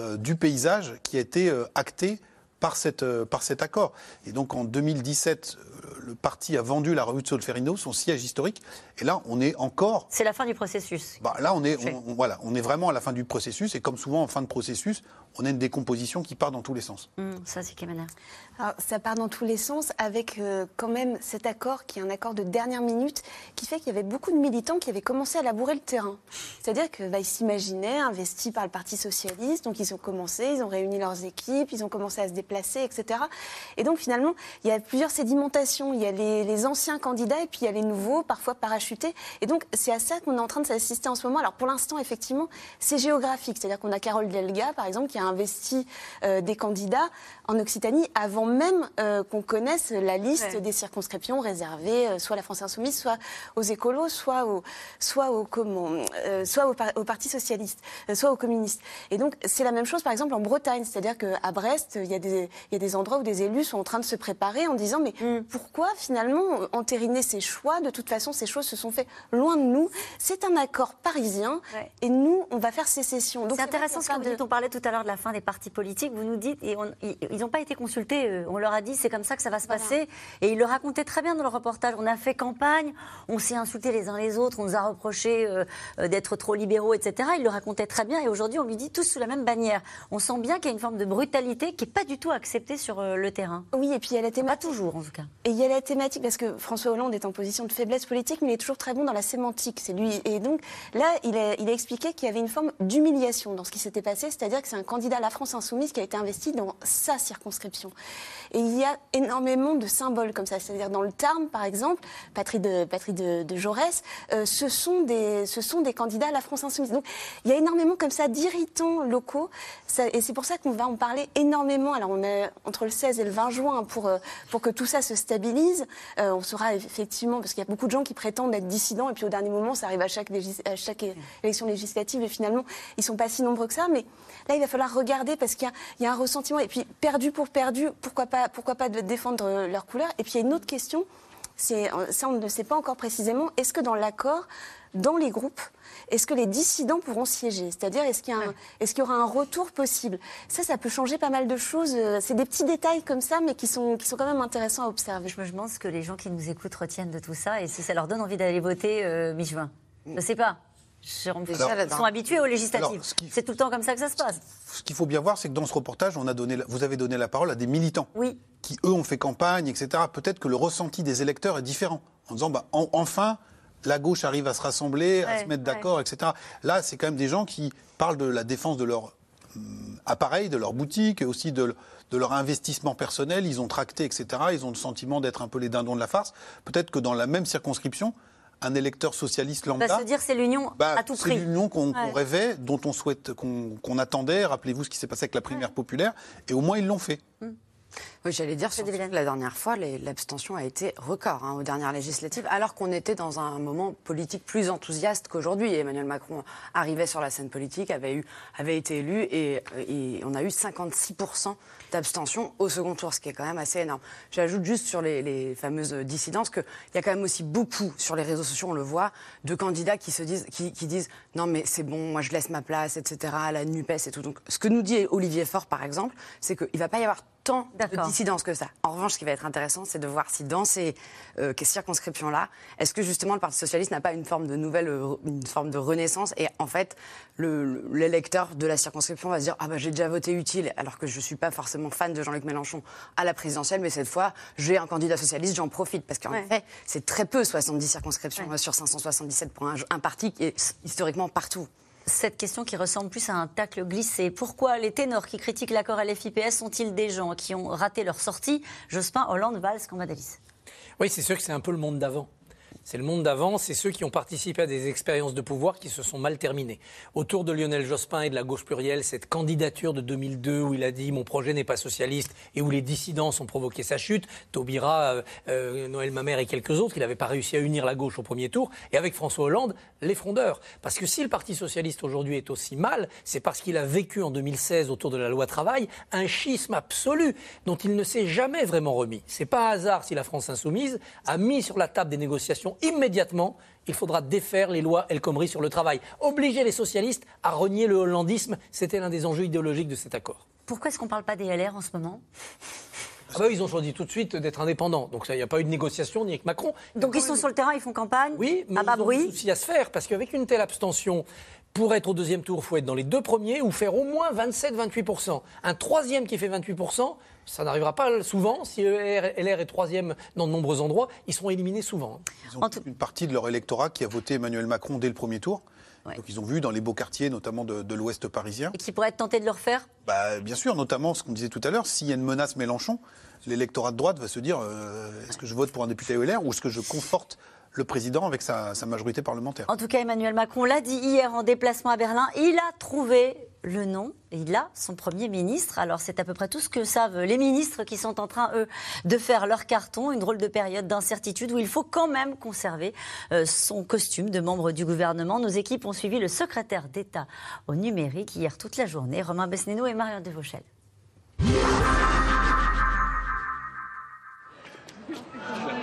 euh, du paysage qui a été euh, acté par, cette, euh, par cet accord. Et donc en 2017, euh, le parti a vendu la revue de Solferino, son siège historique. Et là, on est encore C'est la fin du processus. bah, là, on est, on, on- voilà, on est vraiment à la fin du processus. Et comme souvent en fin de processus, on a une décomposition qui part dans tous les sens. Hum, ça, c'est. Alors, ça part dans tous les sens avec euh, quand même cet accord qui est un accord de dernière minute qui fait qu'il y avait beaucoup de militants qui avaient commencé à labourer le terrain. C'est-à-dire qu'ils bah, ils s'imaginaient investis par le Parti Socialiste, donc ils ont commencé, ils ont réuni leurs équipes, ils ont commencé à se déplacer, etc. Et donc finalement, il y a plusieurs sédimentations. Il y a les, les anciens candidats et puis il y a les nouveaux, parfois parachutés. Et donc c'est à ça qu'on est en train de s'assister en ce moment. Alors pour l'instant, effectivement, c'est géographique. C'est-à-dire qu'on a Carole Delga, par exemple, qui a investi euh, des candidats en Occitanie avant même euh, qu'on connaisse la liste Ouais. des circonscriptions réservées, euh, soit à la France Insoumise, soit aux écolos, soit au, soit au, comment, euh, soit au, par- au Parti Socialiste, euh, soit aux communistes. Et donc, c'est la même chose, par exemple, en Bretagne. C'est-à-dire qu'à Brest, il y, a des, il y a des endroits où des élus sont en train de se préparer en disant, mais Mm. pourquoi pourquoi finalement entériner ces choix? De toute façon, ces choses se sont faites loin de nous. C'est un accord parisien et nous, on va faire sécession. C'est intéressant ce que vous dites. On parlait tout à l'heure de la fin des partis politiques. Vous nous dites, et ils n'ont pas été consultés. euh, On leur a dit, c'est comme ça que ça va se passer. Et ils le racontaient très bien dans le reportage. On a fait campagne, on s'est insultés les uns les autres, on nous a reproché euh, euh, d'être trop libéraux, etc. Ils le racontaient très bien. Et aujourd'hui, on lui dit tous sous la même bannière. On sent bien qu'il y a une forme de brutalité qui n'est pas du tout acceptée sur euh, le terrain. Oui, et puis il y a la thématique. Pas toujours, en tout cas. Et il y a la thématique, parce que François Hollande est en position de faiblesse politique, mais il est toujours très bon dans la sémantique. C'est lui. Et donc, là, il a, il a expliqué qu'il y avait une forme d'humiliation dans ce qui s'était passé, c'est-à-dire que c'est un candidat à la France Insoumise qui a été investi dans sa circonscription. Et il y a énormément de symboles comme ça. C'est-à-dire, dans le Tarn, par exemple, patrie de, patrie Jaurès, euh, ce, sont des, candidats à la France Insoumise. Donc, il y a énormément comme ça d'irritants locaux. Et c'est pour ça qu'on va en parler énormément. Alors, on est entre le 16 et le 20 juin pour, euh, pour que tout ça se stabilise. Euh, on saura effectivement, parce qu'il y a beaucoup de gens qui prétendent être dissidents, et puis au dernier moment, ça arrive à chaque, à chaque élection législative, et finalement, ils sont pas si nombreux que ça. Mais là, il va falloir regarder, parce qu'il y a- il y, a un ressentiment. Et puis, perdu pour perdu, pourquoi pas, pourquoi pas de défendre leur couleur Et puis, il y a une autre question, ça, on ne le sait pas encore précisément. Est-ce que dans l'accord, dans les groupes, est-ce que les dissidents pourront siéger? C'est-à-dire, est-ce qu'il y, aura un retour possible? Ça, ça peut changer pas mal de choses. C'est des petits détails comme ça, mais qui sont, qui sont quand même intéressants à observer. Je me demande ce que les gens qui nous écoutent retiennent de tout ça et si ça leur donne envie d'aller voter euh, mi-juin. Je ne sais pas. Je- Alors- ils sont habitués aux législatives. Alors, C'est tout le temps comme ça que ça se passe. Ce qu'il faut bien voir, c'est que dans ce reportage, on a donné, vous avez donné la parole à des militants Oui. qui, eux, ont fait campagne, etc. Peut-être que le ressenti des électeurs est différent. En disant, bah, en- enfin, la gauche arrive à se rassembler, à se mettre d'accord, etc. Là, c'est quand même des gens qui parlent de la défense de leur hum, appareil, de leur boutique, et aussi de, de leur investissement personnel. Ils ont tracté, etc. Ils ont le sentiment d'être un peu les dindons de la farce. Peut-être que dans la même circonscription, un électeur socialiste lambda... se dire c'est l'union Bah, à tout c'est prix. l'union qu'on rêvait, dont on souhaite, qu'on qu'on attendait. Rappelez-vous ce qui s'est passé avec la primaire populaire, et au moins ils l'ont fait. Oui, j'allais dire, surtout que la dernière fois, l'abstention a été record hein, aux dernières législatives, alors qu'on était dans un moment politique plus enthousiaste qu'aujourd'hui. Emmanuel Macron arrivait sur la scène politique, avait, eu, avait été élu, et, et on a eu 56% d'abstention au second tour, ce qui est quand même assez énorme. J'ajoute juste sur les, les fameuses dissidences qu'il y a quand même aussi beaucoup sur les réseaux sociaux, on le voit, de candidats qui se disent, qui, qui disent non mais c'est bon, moi je laisse ma place, etc. la Nupes et tout. Donc ce que nous dit Olivier Faure par exemple, c'est qu'il va pas y avoir tant de dissidence que ça. En revanche, ce qui va être intéressant, c'est de voir si dans ces euh, circonscriptions-là, est-ce que justement le Parti socialiste n'a pas une forme de nouvelle, euh, une forme de renaissance et en fait, le- le- l'électeur de la circonscription va se dire ah bah j'ai déjà voté utile, alors que je suis pas forcément fan de Jean-Luc Mélenchon à la présidentielle, mais cette fois j'ai un candidat socialiste, j'en profite parce qu'en Ouais. effet, c'est très peu 70 circonscriptions sur 577 pour un, un parti qui est historiquement partout. Cette question qui ressemble plus à un tacle glissé. Pourquoi les ténors qui critiquent l'accord LFI-PS sont-ils des gens qui ont raté leur sortie? Jospin, Hollande, Valls, Cambadélis Oui, c'est sûr que c'est un peu le monde d'avant. C'est le monde d'avant, c'est ceux qui ont participé à des expériences de pouvoir qui se sont mal terminées. Autour de Lionel Jospin et de la gauche plurielle, cette candidature de 2002 où il a dit mon projet n'est pas socialiste et où les dissidences ont provoqué sa chute, Taubira, euh, euh, Noël Mamère et quelques autres, il n'avait pas réussi à unir la gauche au premier tour, et avec François Hollande, les frondeurs. Parce que si le Parti socialiste aujourd'hui est aussi mal, c'est parce qu'il a vécu en 2016 autour de la loi travail un schisme absolu dont il ne s'est jamais vraiment remis. C'est pas hasard si la France insoumise a mis sur la table des négociations immédiatement. Il faudra défaire les lois El Khomri sur le travail. Obliger les socialistes à renier le hollandisme, c'était l'un des enjeux idéologiques de cet accord. Pourquoi est-ce qu'on ne parle pas des LR en ce moment? Ah bah, ils ont choisi tout de suite d'être indépendants. Donc il n'y a pas eu de négociation ni avec Macron. Donc ils sont sur le terrain, ils font campagne? Oui, mais à bas ils ont bruit des soucis à se faire parce qu'avec une telle abstention, pour être au deuxième tour, il faut être dans les deux premiers ou faire au moins 27-28%. Un troisième qui fait 28%, ça n'arrivera pas souvent. Si LR, LR est troisième dans de nombreux endroits, ils seront éliminés souvent. Ils ont une partie de leur électorat qui a voté Emmanuel Macron dès le premier tour. Donc ils ont vu dans les beaux quartiers, notamment de, de l'Ouest parisien. et qui pourraient être tentés de le refaire? Bah, bien sûr, notamment ce qu'on disait tout à l'heure, s'il y a une menace Mélenchon, l'électorat de droite va se dire euh, est-ce que je vote pour un député LR ou est-ce que je conforte le président avec sa, sa majorité parlementaire En tout cas, Emmanuel Macron l'a dit hier en déplacement à Berlin, il a trouvé le nom, il a son Premier ministre. Alors c'est à peu près tout ce que savent les ministres qui sont en train, eux, de faire leur carton, une drôle de période d'incertitude où il faut quand même conserver euh, son costume de membre du gouvernement. Nos équipes ont suivi le secrétaire d'État au numérique hier toute la journée, Romain Besnéno et Marion Devauchel.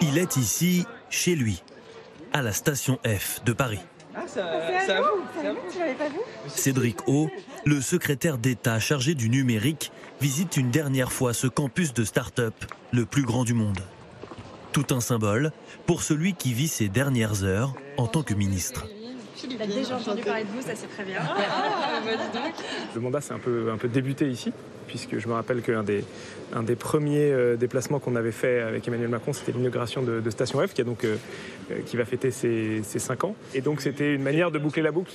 Il est ici, chez lui, à la station F de Paris. Ah, c'est à vous, c'est à vous. Tu l'avais pas vu Cédric O, le secrétaire d'État chargé du numérique, visite une dernière fois ce campus de start-up, le plus grand du monde. Tout un symbole pour celui qui vit ses dernières heures en tant que ministre. Il a déjà entendu parler de vous, ça c'est très bien. Le mandat s'est un peu, un peu débuté ici, puisque je me rappelle qu'un des, un des premiers euh, déplacements qu'on avait fait avec Emmanuel Macron, c'était l'inauguration de, de, Station F, qui, a donc, euh, euh, qui va fêter ses, ses 5 ans. Et donc c'était une manière de boucler la boucle.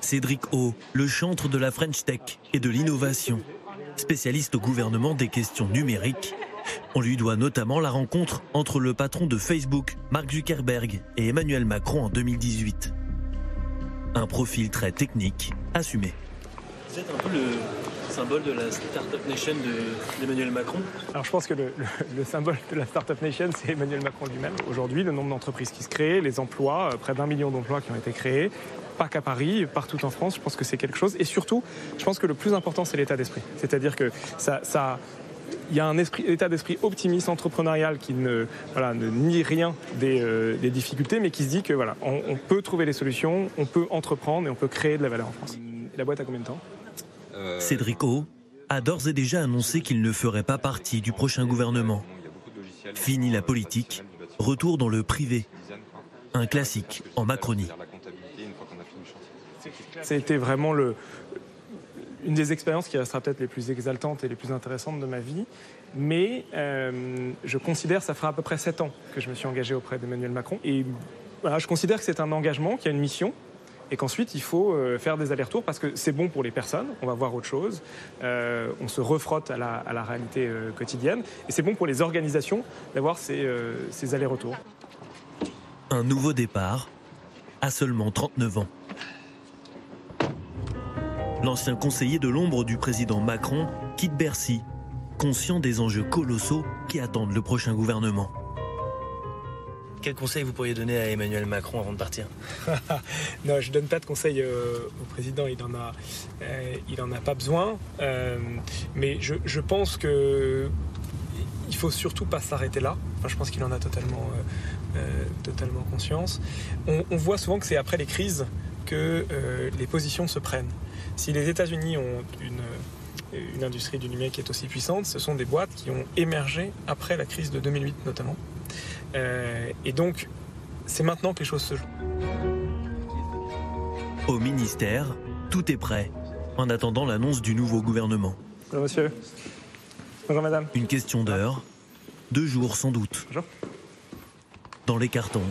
Cédric O, le chantre de la French Tech et de l'innovation, spécialiste au gouvernement des questions numériques. On lui doit notamment la rencontre entre le patron de Facebook, Mark Zuckerberg, et Emmanuel Macron en 2018. Un profil très technique, assumé. Vous êtes un peu le symbole de la Startup Nation d'Emmanuel Macron Alors je pense que le, le, le symbole de la Startup Nation, c'est Emmanuel Macron lui-même. Aujourd'hui, le nombre d'entreprises qui se créent, les emplois, euh, près d'un million d'emplois qui ont été créés, pas qu'à Paris, partout en France, je pense que c'est quelque chose. Et surtout, je pense que le plus important, c'est l'état d'esprit. C'est-à-dire que ça, il y a un état d'esprit optimiste entrepreneurial qui ne, nie rien des, euh, des, difficultés, mais qui se dit que voilà, on, on, peut trouver des solutions, on peut entreprendre et on peut créer de la valeur en France. La boîte a combien de temps? Euh... Cédric O a d'ores et déjà annoncé qu'il ne ferait pas partie du prochain gouvernement. Fini la politique, retour dans le privé. Un classique en Macronie. Ça a été vraiment le, une des expériences qui restera peut-être les plus exaltantes et les plus intéressantes de ma vie. Mais euh, je considère, ça fera à peu près sept ans que je me suis engagé auprès d'Emmanuel Macron. Et voilà, je considère que c'est un engagement, qui a une mission. Et qu'ensuite, il faut euh, faire des allers-retours parce que c'est bon pour les personnes, on va voir autre chose, euh, on se refrotte à la, réalité euh, quotidienne, et c'est bon pour les organisations d'avoir ces, ces allers-retours. Un nouveau départ à seulement 39 ans. L'ancien conseiller de l'ombre du président Macron quitte Bercy, conscient des enjeux colossaux qui attendent le prochain gouvernement. Quel conseil vous pourriez donner à Emmanuel Macron avant de partir [laughs] Non, je ne donne pas de conseils euh, au président, il n'en a, euh, a pas besoin. Euh, mais je, pense que il faut surtout pas s'arrêter là. Je pense qu'il en a totalement, totalement conscience. On, on, voit souvent que c'est après les crises que les positions se prennent. Si les États-Unis ont une, une industrie du numérique qui est aussi puissante, ce sont des boîtes qui ont émergé après la crise de 2008 notamment. Euh, et donc, c'est maintenant que les choses se jouent. Au ministère, tout est prêt, en attendant l'annonce du nouveau gouvernement. Bonjour monsieur. Bonjour madame. Une question d'heure, deux jours sans doute. Bonjour. Dans les cartons,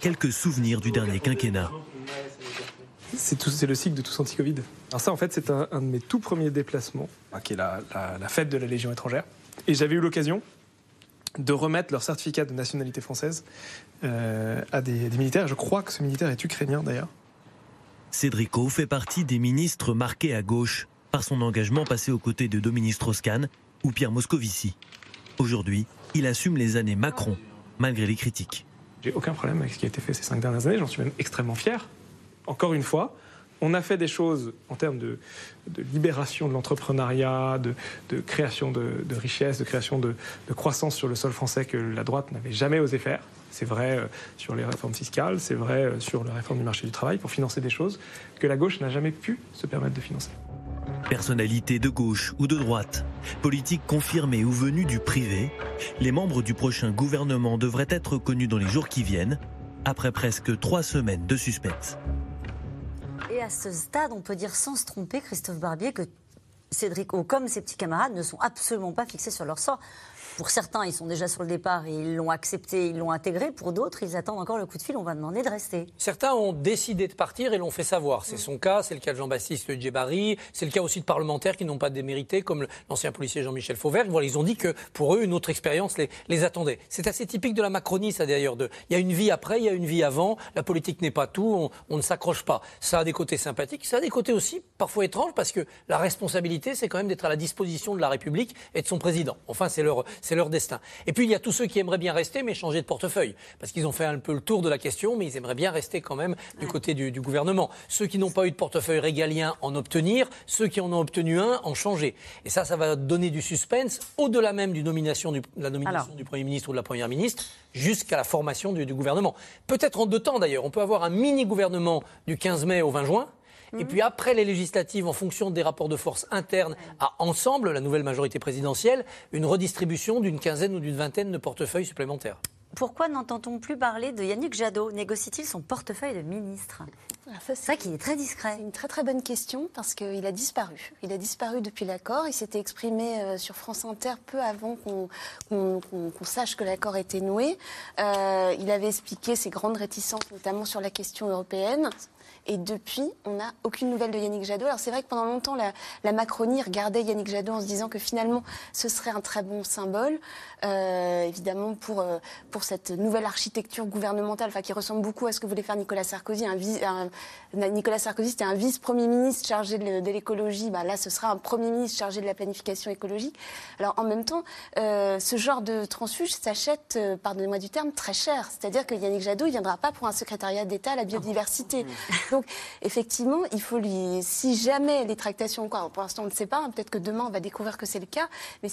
quelques souvenirs du dernier quinquennat. C'est le cycle de tous anti-Covid. Alors ça, en fait, c'est un, un, de mes tout premiers déplacements, qui est la, la, la fête de la Légion étrangère. Et j'avais eu l'occasion de remettre leur certificat de nationalité française euh, à des, des, militaires. Je crois que ce militaire est ukrainien d'ailleurs. Cédrico fait partie des ministres marqués à gauche par son engagement passé aux côtés de Dominique Strauss-Kahn ou Pierre Moscovici. Aujourd'hui, il assume les années Macron, malgré les critiques. J'ai aucun problème avec ce qui a été fait ces cinq dernières années, j'en suis même extrêmement fier. Encore une fois, on a fait des choses en termes de, libération de l'entrepreneuriat, de, création de, de richesses, de création de, croissance sur le sol français que la droite n'avait jamais osé faire. C'est vrai euh, sur les réformes fiscales, c'est vrai euh, sur la réforme du marché du travail, pour financer des choses que la gauche n'a jamais pu se permettre de financer. Personnalité de gauche ou de droite, politique confirmée ou venue du privé, les membres du prochain gouvernement devraient être connus dans les jours qui viennent, après presque trois semaines de suspense. Et à ce stade, on peut dire sans se tromper, Christophe Barbier, que Cédric O, comme ses petits camarades, ne sont absolument pas fixés sur leur sort. Pour certains, ils sont déjà sur le départ et ils l'ont accepté, ils l'ont intégré. Pour d'autres, ils attendent encore le coup de fil. On va demander de rester. Certains ont décidé de partir et l'ont fait savoir. C'est son cas, c'est le cas de Jean-Baptiste Djebari, c'est le cas aussi de parlementaires qui n'ont pas démérité, comme l'ancien policier Jean-Michel Fauvert. Voilà, ils ont dit que pour eux, une autre expérience les, les attendait. C'est assez typique de la Macronie, ça d'ailleurs. Il y a une vie après, il y a une vie avant. La politique n'est pas tout. On, on ne s'accroche pas. Ça a des côtés sympathiques, ça a des côtés aussi parfois étranges parce que la responsabilité, c'est quand même d'être à la disposition de la République et de son président. Enfin, c'est leur, c'est leur destin. Et puis, il y a tous ceux qui aimeraient bien rester, mais changer de portefeuille. Parce qu'ils ont fait un peu le tour de la question, mais ils aimeraient bien rester quand même du côté du, du gouvernement. Ceux qui n'ont pas eu de portefeuille régalien en obtenir, ceux qui en ont obtenu un en changer. Et ça, ça va donner du suspense au-delà même du nomination du, la nomination Alors. du Premier ministre ou de la Première ministre jusqu'à la formation du, du gouvernement. Peut-être en deux temps d'ailleurs. On peut avoir un mini-gouvernement du 15 mai au 20 juin. Et puis après les législatives, en fonction des rapports de force internes à Ensemble, la nouvelle majorité présidentielle, une redistribution d'une quinzaine ou d'une vingtaine de portefeuilles supplémentaires. Pourquoi n'entend-on plus parler de Yannick Jadot? Négocie-t-il son portefeuille de ministre? C'est vrai qu'il est très discret. C'est une très très bonne question parce qu'il a disparu. Il a disparu depuis l'accord. Il s'était exprimé euh, sur France Inter peu avant qu'on sache que l'accord était noué. Euh, il avait expliqué ses grandes réticences, notamment sur la question européenne. Et depuis, on n'a aucune nouvelle de Yannick Jadot. Alors c'est vrai que pendant longtemps, la, la Macronie regardait Yannick Jadot en se disant que finalement, ce serait un très bon symbole, euh, évidemment pour euh, pour cette nouvelle architecture gouvernementale, enfin qui ressemble beaucoup à ce que voulait faire Nicolas Sarkozy. Un, vice- un- Nicolas Sarkozy, c'était un vice-premier ministre chargé de, de l'écologie. Bah, là, ce sera un premier ministre chargé de la planification écologique. Alors en même temps, euh, ce genre de transfuge s'achète, pardonnez-moi du terme, très cher. C'est-à-dire que Yannick Jadot, il viendra pas pour un secrétariat d'État à la biodiversité. Donc effectivement, il faut lui, si jamais les tractations, quoi, pour l'instant on ne sait pas, hein, peut-être que demain on va découvrir que c'est le cas, mais,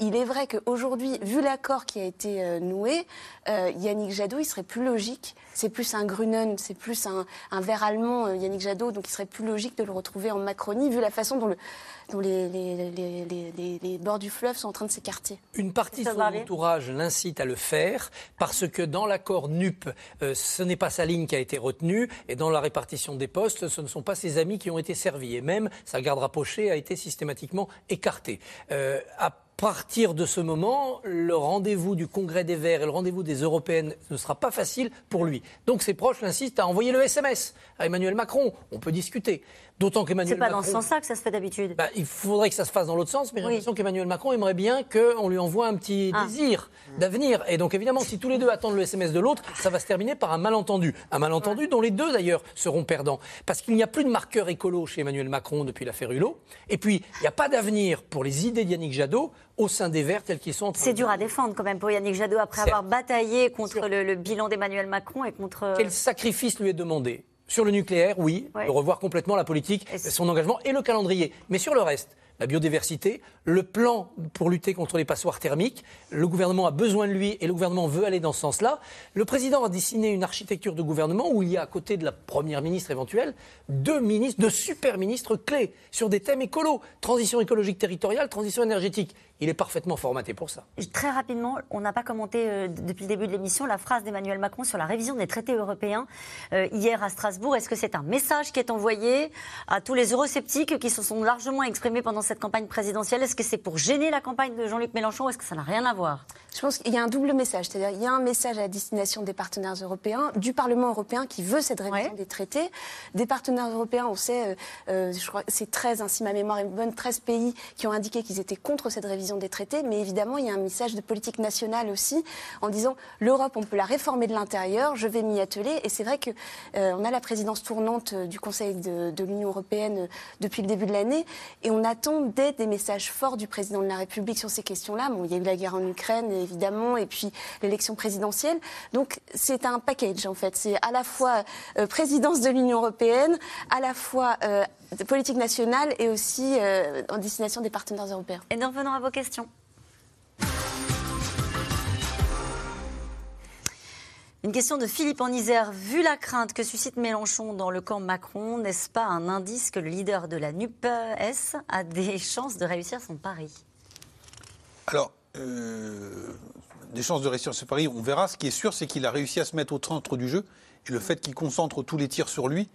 il est vrai qu'aujourd'hui, vu l'accord qui a été euh, noué, euh, Yannick Jadot, il serait plus logique, c'est plus un Grunen, c'est plus un, un vert allemand, euh, Yannick Jadot, donc il serait plus logique de le retrouver en Macronie, vu la façon dont, le, dont les, les, les, les- les- les bords du fleuve sont en train de s'écarter. Une partie de son entourage l'incite à le faire parce que dans l'accord NUP, euh, ce n'est pas sa ligne qui a été retenue et dans la répartition des postes, ce ne sont pas ses amis qui ont été servis. Et même sa garde rapprochée a été systématiquement écartée. Euh, à partir de ce moment, le rendez-vous du Congrès des Verts et le rendez-vous des Européennes ne sera pas facile pour lui. Donc ses proches l'insistent à envoyer le SMS à Emmanuel Macron. On peut discuter. D'autant qu'Emmanuel C'est pas Macron... dans ce sens-là que ça se fait d'habitude. Bah, il faudrait que ça se fasse dans l'autre sens, mais j'ai Oui. l'impression qu'Emmanuel Macron aimerait bien qu'on lui envoie un petit Ah. désir d'avenir. Et donc, évidemment, si tous les deux attendent le SMS de l'autre, ça va se terminer par un malentendu. Un malentendu dont les deux, d'ailleurs, seront perdants. Parce qu'il n'y a plus de marqueur écolo chez Emmanuel Macron depuis l'affaire Hulot. Et puis, il n'y a pas d'avenir pour les idées d'Yannick Jadot au sein des Verts tels qu'ils sont C'est dur à défendre quand même pour Yannick Jadot après avoir bataillé contre le, le bilan d'Emmanuel Macron et contre. Quel sacrifice lui est demandé Sur le nucléaire, oui, de revoir complètement la politique, son engagement et le calendrier. Mais sur le reste, la biodiversité, le plan pour lutter contre les passoires thermiques, le gouvernement a besoin de lui et le gouvernement veut aller dans ce sens-là. Le président a dessiné une architecture de gouvernement où il y a à côté de la première ministre éventuelle deux ministres, deux super ministres clés sur des thèmes écolos, transition écologique territoriale, transition énergétique. Il est parfaitement formaté pour ça. Très rapidement, on n'a pas commenté euh, depuis le début de l'émission la phrase d'Emmanuel Macron sur la révision des traités européens euh, hier à Strasbourg. Est-ce que c'est un message qui est envoyé à tous les eurosceptiques qui se sont largement exprimés pendant cette campagne présidentielle Est-ce que c'est pour gêner la campagne de Jean-Luc Mélenchon ou est-ce que ça n'a rien à voir? Je pense qu'il y a un double message, c'est-à-dire il y a un message à la destination des partenaires européens, du Parlement européen qui veut cette révision des traités, des partenaires européens, on sait, euh, euh, je crois que c'est 13, hein, si ma mémoire est bonne, 13 pays qui ont indiqué qu'ils étaient contre cette révision des traités, mais évidemment il y a un message de politique nationale aussi, en disant l'Europe on peut la réformer de l'intérieur, je vais m'y atteler, et c'est vrai que euh, a la présidence tournante du Conseil de, de l'Union européenne depuis le début de l'année, et on attend dès des messages forts du président de la République sur ces questions-là. Il y a eu la guerre en Ukraine, évidemment, et puis l'élection présidentielle. Donc c'est un package, en fait. C'est à la fois euh, présidence de l'Union européenne, à la fois euh, politique nationale et aussi euh, en destination des partenaires européens. Et nous revenons à vos questions. Une question de Philippe en. Vu la crainte que suscite Mélenchon dans le camp Macron, n'est-ce pas un indice que le leader de la NUPES a des [laughs] chances de réussir son pari? Alors, euh, des chances de réussir ce pari, on verra. Ce qui est sûr, c'est qu'il a réussi à se mettre au centre du jeu. Et le fait qu'il concentre tous les tirs sur lui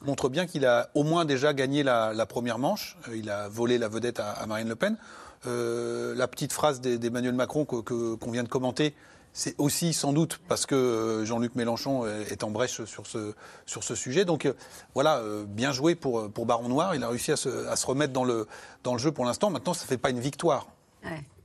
montre bien qu'il a au moins déjà gagné la, première manche. Euh, il a volé la vedette à, Marine Le Pen. Euh, la petite phrase d'E- d'Emmanuel Macron que- que- qu'on vient de commenter, c'est aussi sans doute parce que euh, Jean-Luc Mélenchon est en brèche sur ce, sujet. Donc euh, voilà, euh, bien joué pour, Baron Noir. Il a réussi à se, à se remettre dans le, dans le jeu pour l'instant. Maintenant, ça ne fait pas une victoire.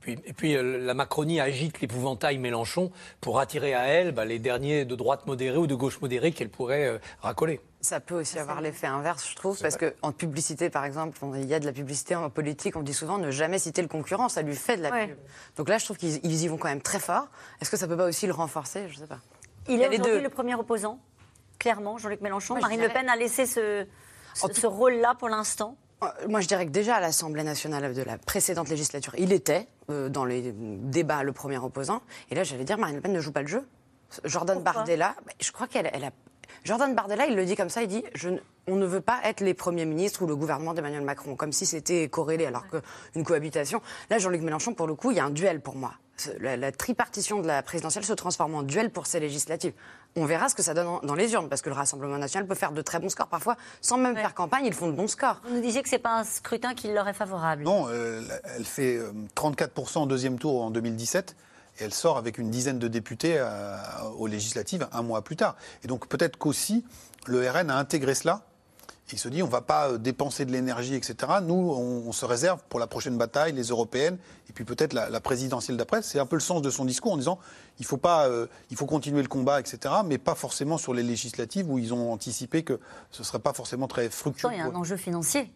Et puis, euh, la Macronie agite l'épouvantail Mélenchon pour attirer à elle bah, les derniers de droite modérée ou de gauche modérée qu'elle pourrait euh, racoler. Ça peut aussi avoir l'effet inverse, je trouve, parce qu'en publicité, par exemple, il y a de la publicité en politique, on dit souvent ne jamais citer le concurrent, ça lui fait de la pub. Donc là, je trouve qu'ils y vont quand même très fort. Est-ce que ça peut pas aussi le renforcer? Je ne sais pas. Il est aujourd'hui le premier opposant, clairement, Jean-Luc Mélenchon. Marine Le Pen a laissé ce, ce rôle-là pour l'instant moi, je dirais que déjà à l'Assemblée nationale de la précédente législature, il était euh, dans les débats le premier opposant. Et là, j'allais dire, Marine Le Pen ne joue pas le jeu. Jordan Bardella, bah, je crois qu'elle a. Jordan Bardella, il le dit comme ça, il dit je, on ne veut pas être les premiers ministres ou le gouvernement d'Emmanuel Macron, comme si c'était corrélé, alors qu'une cohabitation. Là, Jean-Luc Mélenchon, pour le coup, il y a un duel pour moi. La, la, tripartition de la présidentielle se transforme en duel pour ces législatives. On verra ce que ça donne dans les urnes, parce que le Rassemblement national peut faire de très bons scores. Parfois, sans même faire campagne, ils font de bons scores. Vous nous disiez que ce n'est pas un scrutin qui leur est favorable. Non, euh, elle fait 34% euh, au deuxième tour en 2017 et elle sort avec une dizaine de députés euh, aux législatives un mois plus tard. Et donc peut-être qu'aussi le RN a intégré cela il se dit on ne va pas euh, dépenser de l'énergie, etc. Nous, on, se réserve pour la prochaine bataille, les européennes, et puis peut-être la, présidentielle d'après. C'est un peu le sens de son discours en disant il faut, pas, euh, il faut continuer le combat, etc., mais pas forcément sur les législatives où ils ont anticipé que ce ne serait pas forcément très fructueux. Il y a un enjeu financier.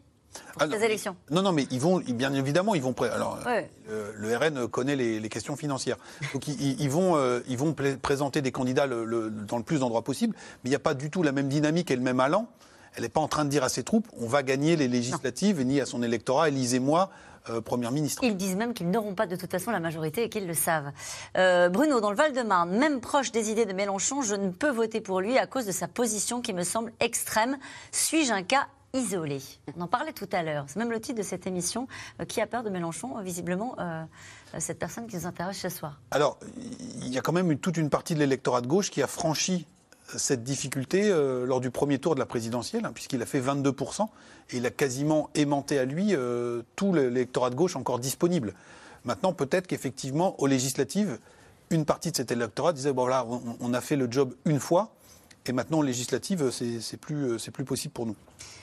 Pour les élections. Non, non, mais ils vont, bien évidemment, ils vont. Alors, le, RN connaît les, questions financières. Donc, ils, vont, euh, ils vont présenter des candidats dans le plus d'endroits possible, mais il n'y a pas du tout la même dynamique et le même allant elle n'est pas en train de dire à ses troupes on va gagner les législatives, ni à son électorat, élisez-moi. Euh, Première ministre. Ils disent même qu'ils n'auront pas de toute façon la majorité et qu'ils le savent. Euh, Bruno, dans le Val-de-Marne, même proche des idées de Mélenchon, je ne peux voter pour lui à cause de sa position qui me semble extrême. Suis-je un cas isolé? On en parlait tout à l'heure. C'est même le titre de cette émission. Euh, qui a peur de Mélenchon Visiblement, cette personne qui nous interroge ce soir. Alors, il y a quand même toute une partie de l'électorat de gauche qui a franchi cette difficulté euh, lors du premier tour de la présidentielle, hein, puisqu'il a fait 22%, et il a quasiment aimanté à lui euh, tout l'électorat de gauche encore disponible. Maintenant, peut-être qu'effectivement, aux législatives, une partie de cet électorat disait, bon voilà, on, a fait le job une fois, et maintenant, aux législatives, c'est plus, euh, plus possible pour nous.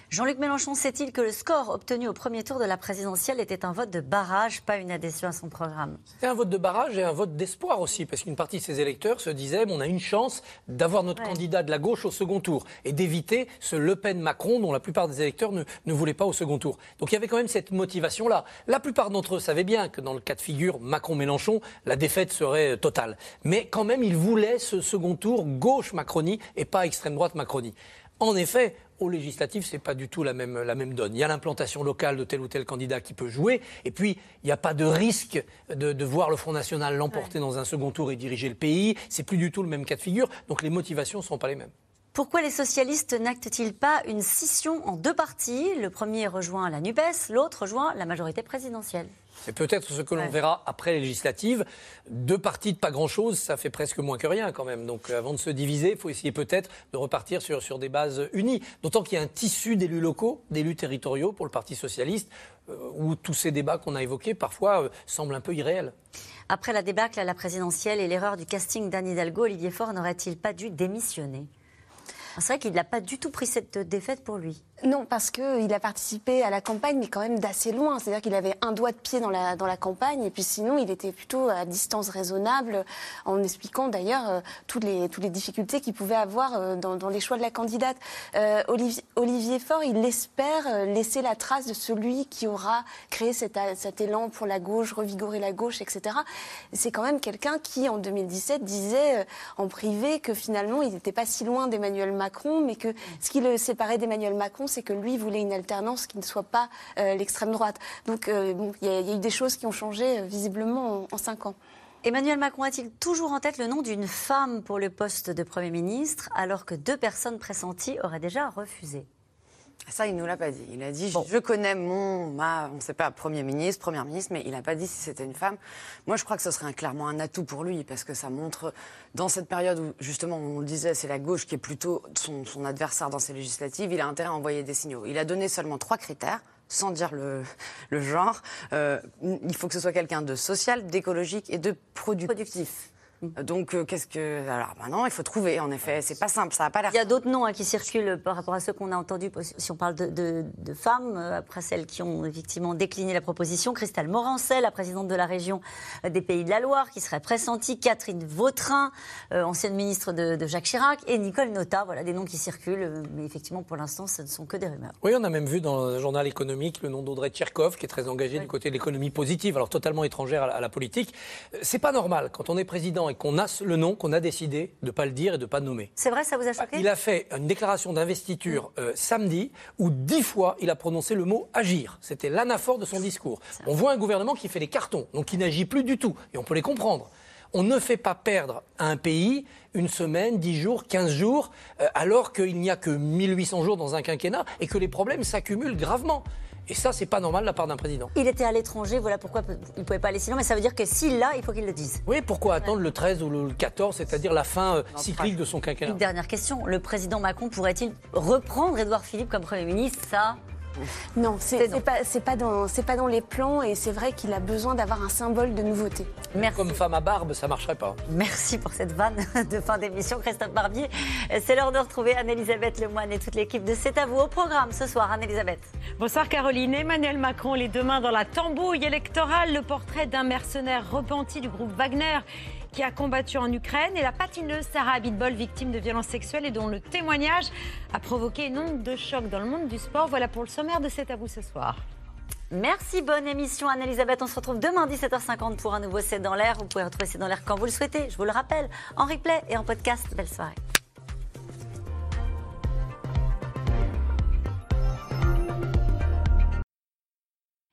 Jean-Luc Mélenchon sait-il que le score obtenu au premier tour de la présidentielle était un vote de barrage, pas une adhésion à son programme? C'était un vote de barrage et un vote d'espoir aussi, parce qu'une partie de ses électeurs se disait on a une chance d'avoir notre candidat de la gauche au second tour et d'éviter ce Le Pen-Macron dont la plupart des électeurs ne, ne voulaient pas au second tour. Donc il y avait quand même cette motivation-là. La plupart d'entre eux savaient bien que dans le cas de figure Macron-Mélenchon, la défaite serait totale. Mais quand même, ils voulaient ce second tour gauche-Macronie et pas extrême droite Macronie. En effet, aux législatives, ce n'est pas du tout la même, la même donne. Il y a l'implantation locale de tel ou tel candidat qui peut jouer, et puis il n'y a pas de risque de, voir le Front National l'emporter dans un second tour et diriger le pays. C'est plus du tout le même cas de figure, donc les motivations ne sont pas les mêmes. Pourquoi les socialistes n'actent-ils pas une scission en deux partis Le premier rejoint la NUPES, l'autre rejoint la majorité présidentielle. C'est peut-être ce que l'on verra après les législatives. Deux partis de pas grand-chose, ça fait presque moins que rien quand même. Donc avant de se diviser, il faut essayer peut-être de repartir sur, sur des bases unies. D'autant qu'il y a un tissu d'élus locaux, d'élus territoriaux pour le Parti socialiste, euh, où tous ces débats qu'on a évoqués parfois euh, semblent un peu irréels. Après la débâcle à la présidentielle et l'erreur du casting d'Anne Hidalgo, Olivier Faure n'aurait-il pas dû démissionner? C'est vrai qu'il n'a pas du tout pris cette défaite pour lui. Non, parce qu'il a participé à la campagne, mais quand même d'assez loin. C'est-à-dire qu'il avait un doigt de pied dans la, dans la campagne, et puis sinon, il était plutôt à distance raisonnable, en expliquant d'ailleurs euh, toutes, les, toutes les difficultés qu'il pouvait avoir euh, dans, les choix de la candidate. Euh, Olivier, Olivier, Faure, il espère laisser la trace de celui qui aura créé cet, cet élan pour la gauche, revigorer la gauche, etc. C'est quand même quelqu'un qui, en 2017, disait en privé que finalement, il n'était pas si loin d'Emmanuel Macron, mais que ce qui le séparait d'Emmanuel Macron, c'est que lui voulait une alternance qui ne soit pas euh, l'extrême droite. Donc euh, il y, a eu des choses qui ont changé euh, visiblement en, cinq ans. Emmanuel Macron a-t-il toujours en tête le nom d'une femme pour le poste de Premier ministre, alors que deux personnes pressenties auraient déjà refusé? Ça, il ne nous l'a pas dit. Il a dit Je connais mon, ma, on ne sait pas, Premier ministre, Première ministre, mais il n'a pas dit si c'était une femme. Moi, je crois que ce serait clairement un atout pour lui, parce que ça montre, dans cette période où, justement, on le disait, c'est la gauche qui est plutôt son, adversaire dans ces législatives, il a intérêt à envoyer des signaux. Il a donné seulement trois critères sans dire le, genre. Euh, il faut que ce soit quelqu'un de social, d'écologique et de productif. Donc, euh, qu'est-ce que. Alors maintenant, il faut trouver, en effet. C'est pas simple, ça n'a pas l'air. Il y a d'autres noms hein, qui circulent par rapport à ceux qu'on a entendus, si on parle de, de- de femmes, euh, après celles qui ont effectivement décliné la proposition. Christelle Morancet, la présidente de la région euh, des Pays de la Loire, qui serait pressentie. Catherine Vautrin, euh, ancienne ministre de, de Jacques Chirac. Et Nicole Nota. Voilà des noms qui circulent. euh, Mais effectivement, pour l'instant, ce ne sont que des rumeurs. Oui, on a même vu dans le journal économique le nom d'Audrey Tcherkov, qui est très engagée du côté de l'économie positive, alors totalement étrangère à la, à la politique. Euh, C'est pas normal quand on est président et qu'on a le nom, qu'on a décidé de pas le dire et de pas nommer. C'est vrai, ça vous a choqué? Il a fait une déclaration d'investiture euh, samedi où dix fois il a prononcé le mot agir. C'était l'anaphore de son discours. On voit un gouvernement qui fait des cartons, donc qui n'agit plus du tout. Et on peut les comprendre. On ne fait pas perdre à un pays une semaine, dix jours, quinze jours, euh, alors qu'il n'y a que 1800 jours dans un quinquennat et que les problèmes s'accumulent gravement. Et ça, c'est pas normal de la part d'un président. Il était à l'étranger, voilà pourquoi il ne pouvait pas aller sinon. Mais ça veut dire que s'il l'a, il faut qu'il le dise. Oui, pourquoi attendre le 13 ou le 14, c'est-à-dire la fin euh, cyclique de son quinquennat? Une dernière question. Le président Macron pourrait-il reprendre Édouard Philippe comme Premier ministre? Ça, [laughs] Non, c'est pas, c'est pas, dans- c'est pas dans les plans et c'est vrai qu'il a besoin d'avoir un symbole de nouveauté. Merci. Comme femme à barbe, ça marcherait pas. Merci pour cette vanne de fin d'émission, Christophe Barbier. C'est l'heure de retrouver Anne-Elisabeth Lemoine et toute l'équipe de C'est à vous au programme ce soir. Anne-Elisabeth. Bonsoir Caroline. Emmanuel Macron, les deux mains dans la tambouille électorale, le portrait d'un mercenaire repenti du groupe Wagner qui a combattu en Ukraine et la patineuse Sarah Abitbol, victime de violences sexuelles et dont le témoignage a provoqué une onde de choc dans le monde du sport. Voilà pour le sommaire de C'est à vous ce soir. Merci, bonne émission Anne-Elisabeth. On se retrouve demain 17h50 pour un nouveau C'est dans l'air. Vous pouvez retrouver C'est dans l'air quand vous le souhaitez, je vous le rappelle, en replay et en podcast. Belle soirée.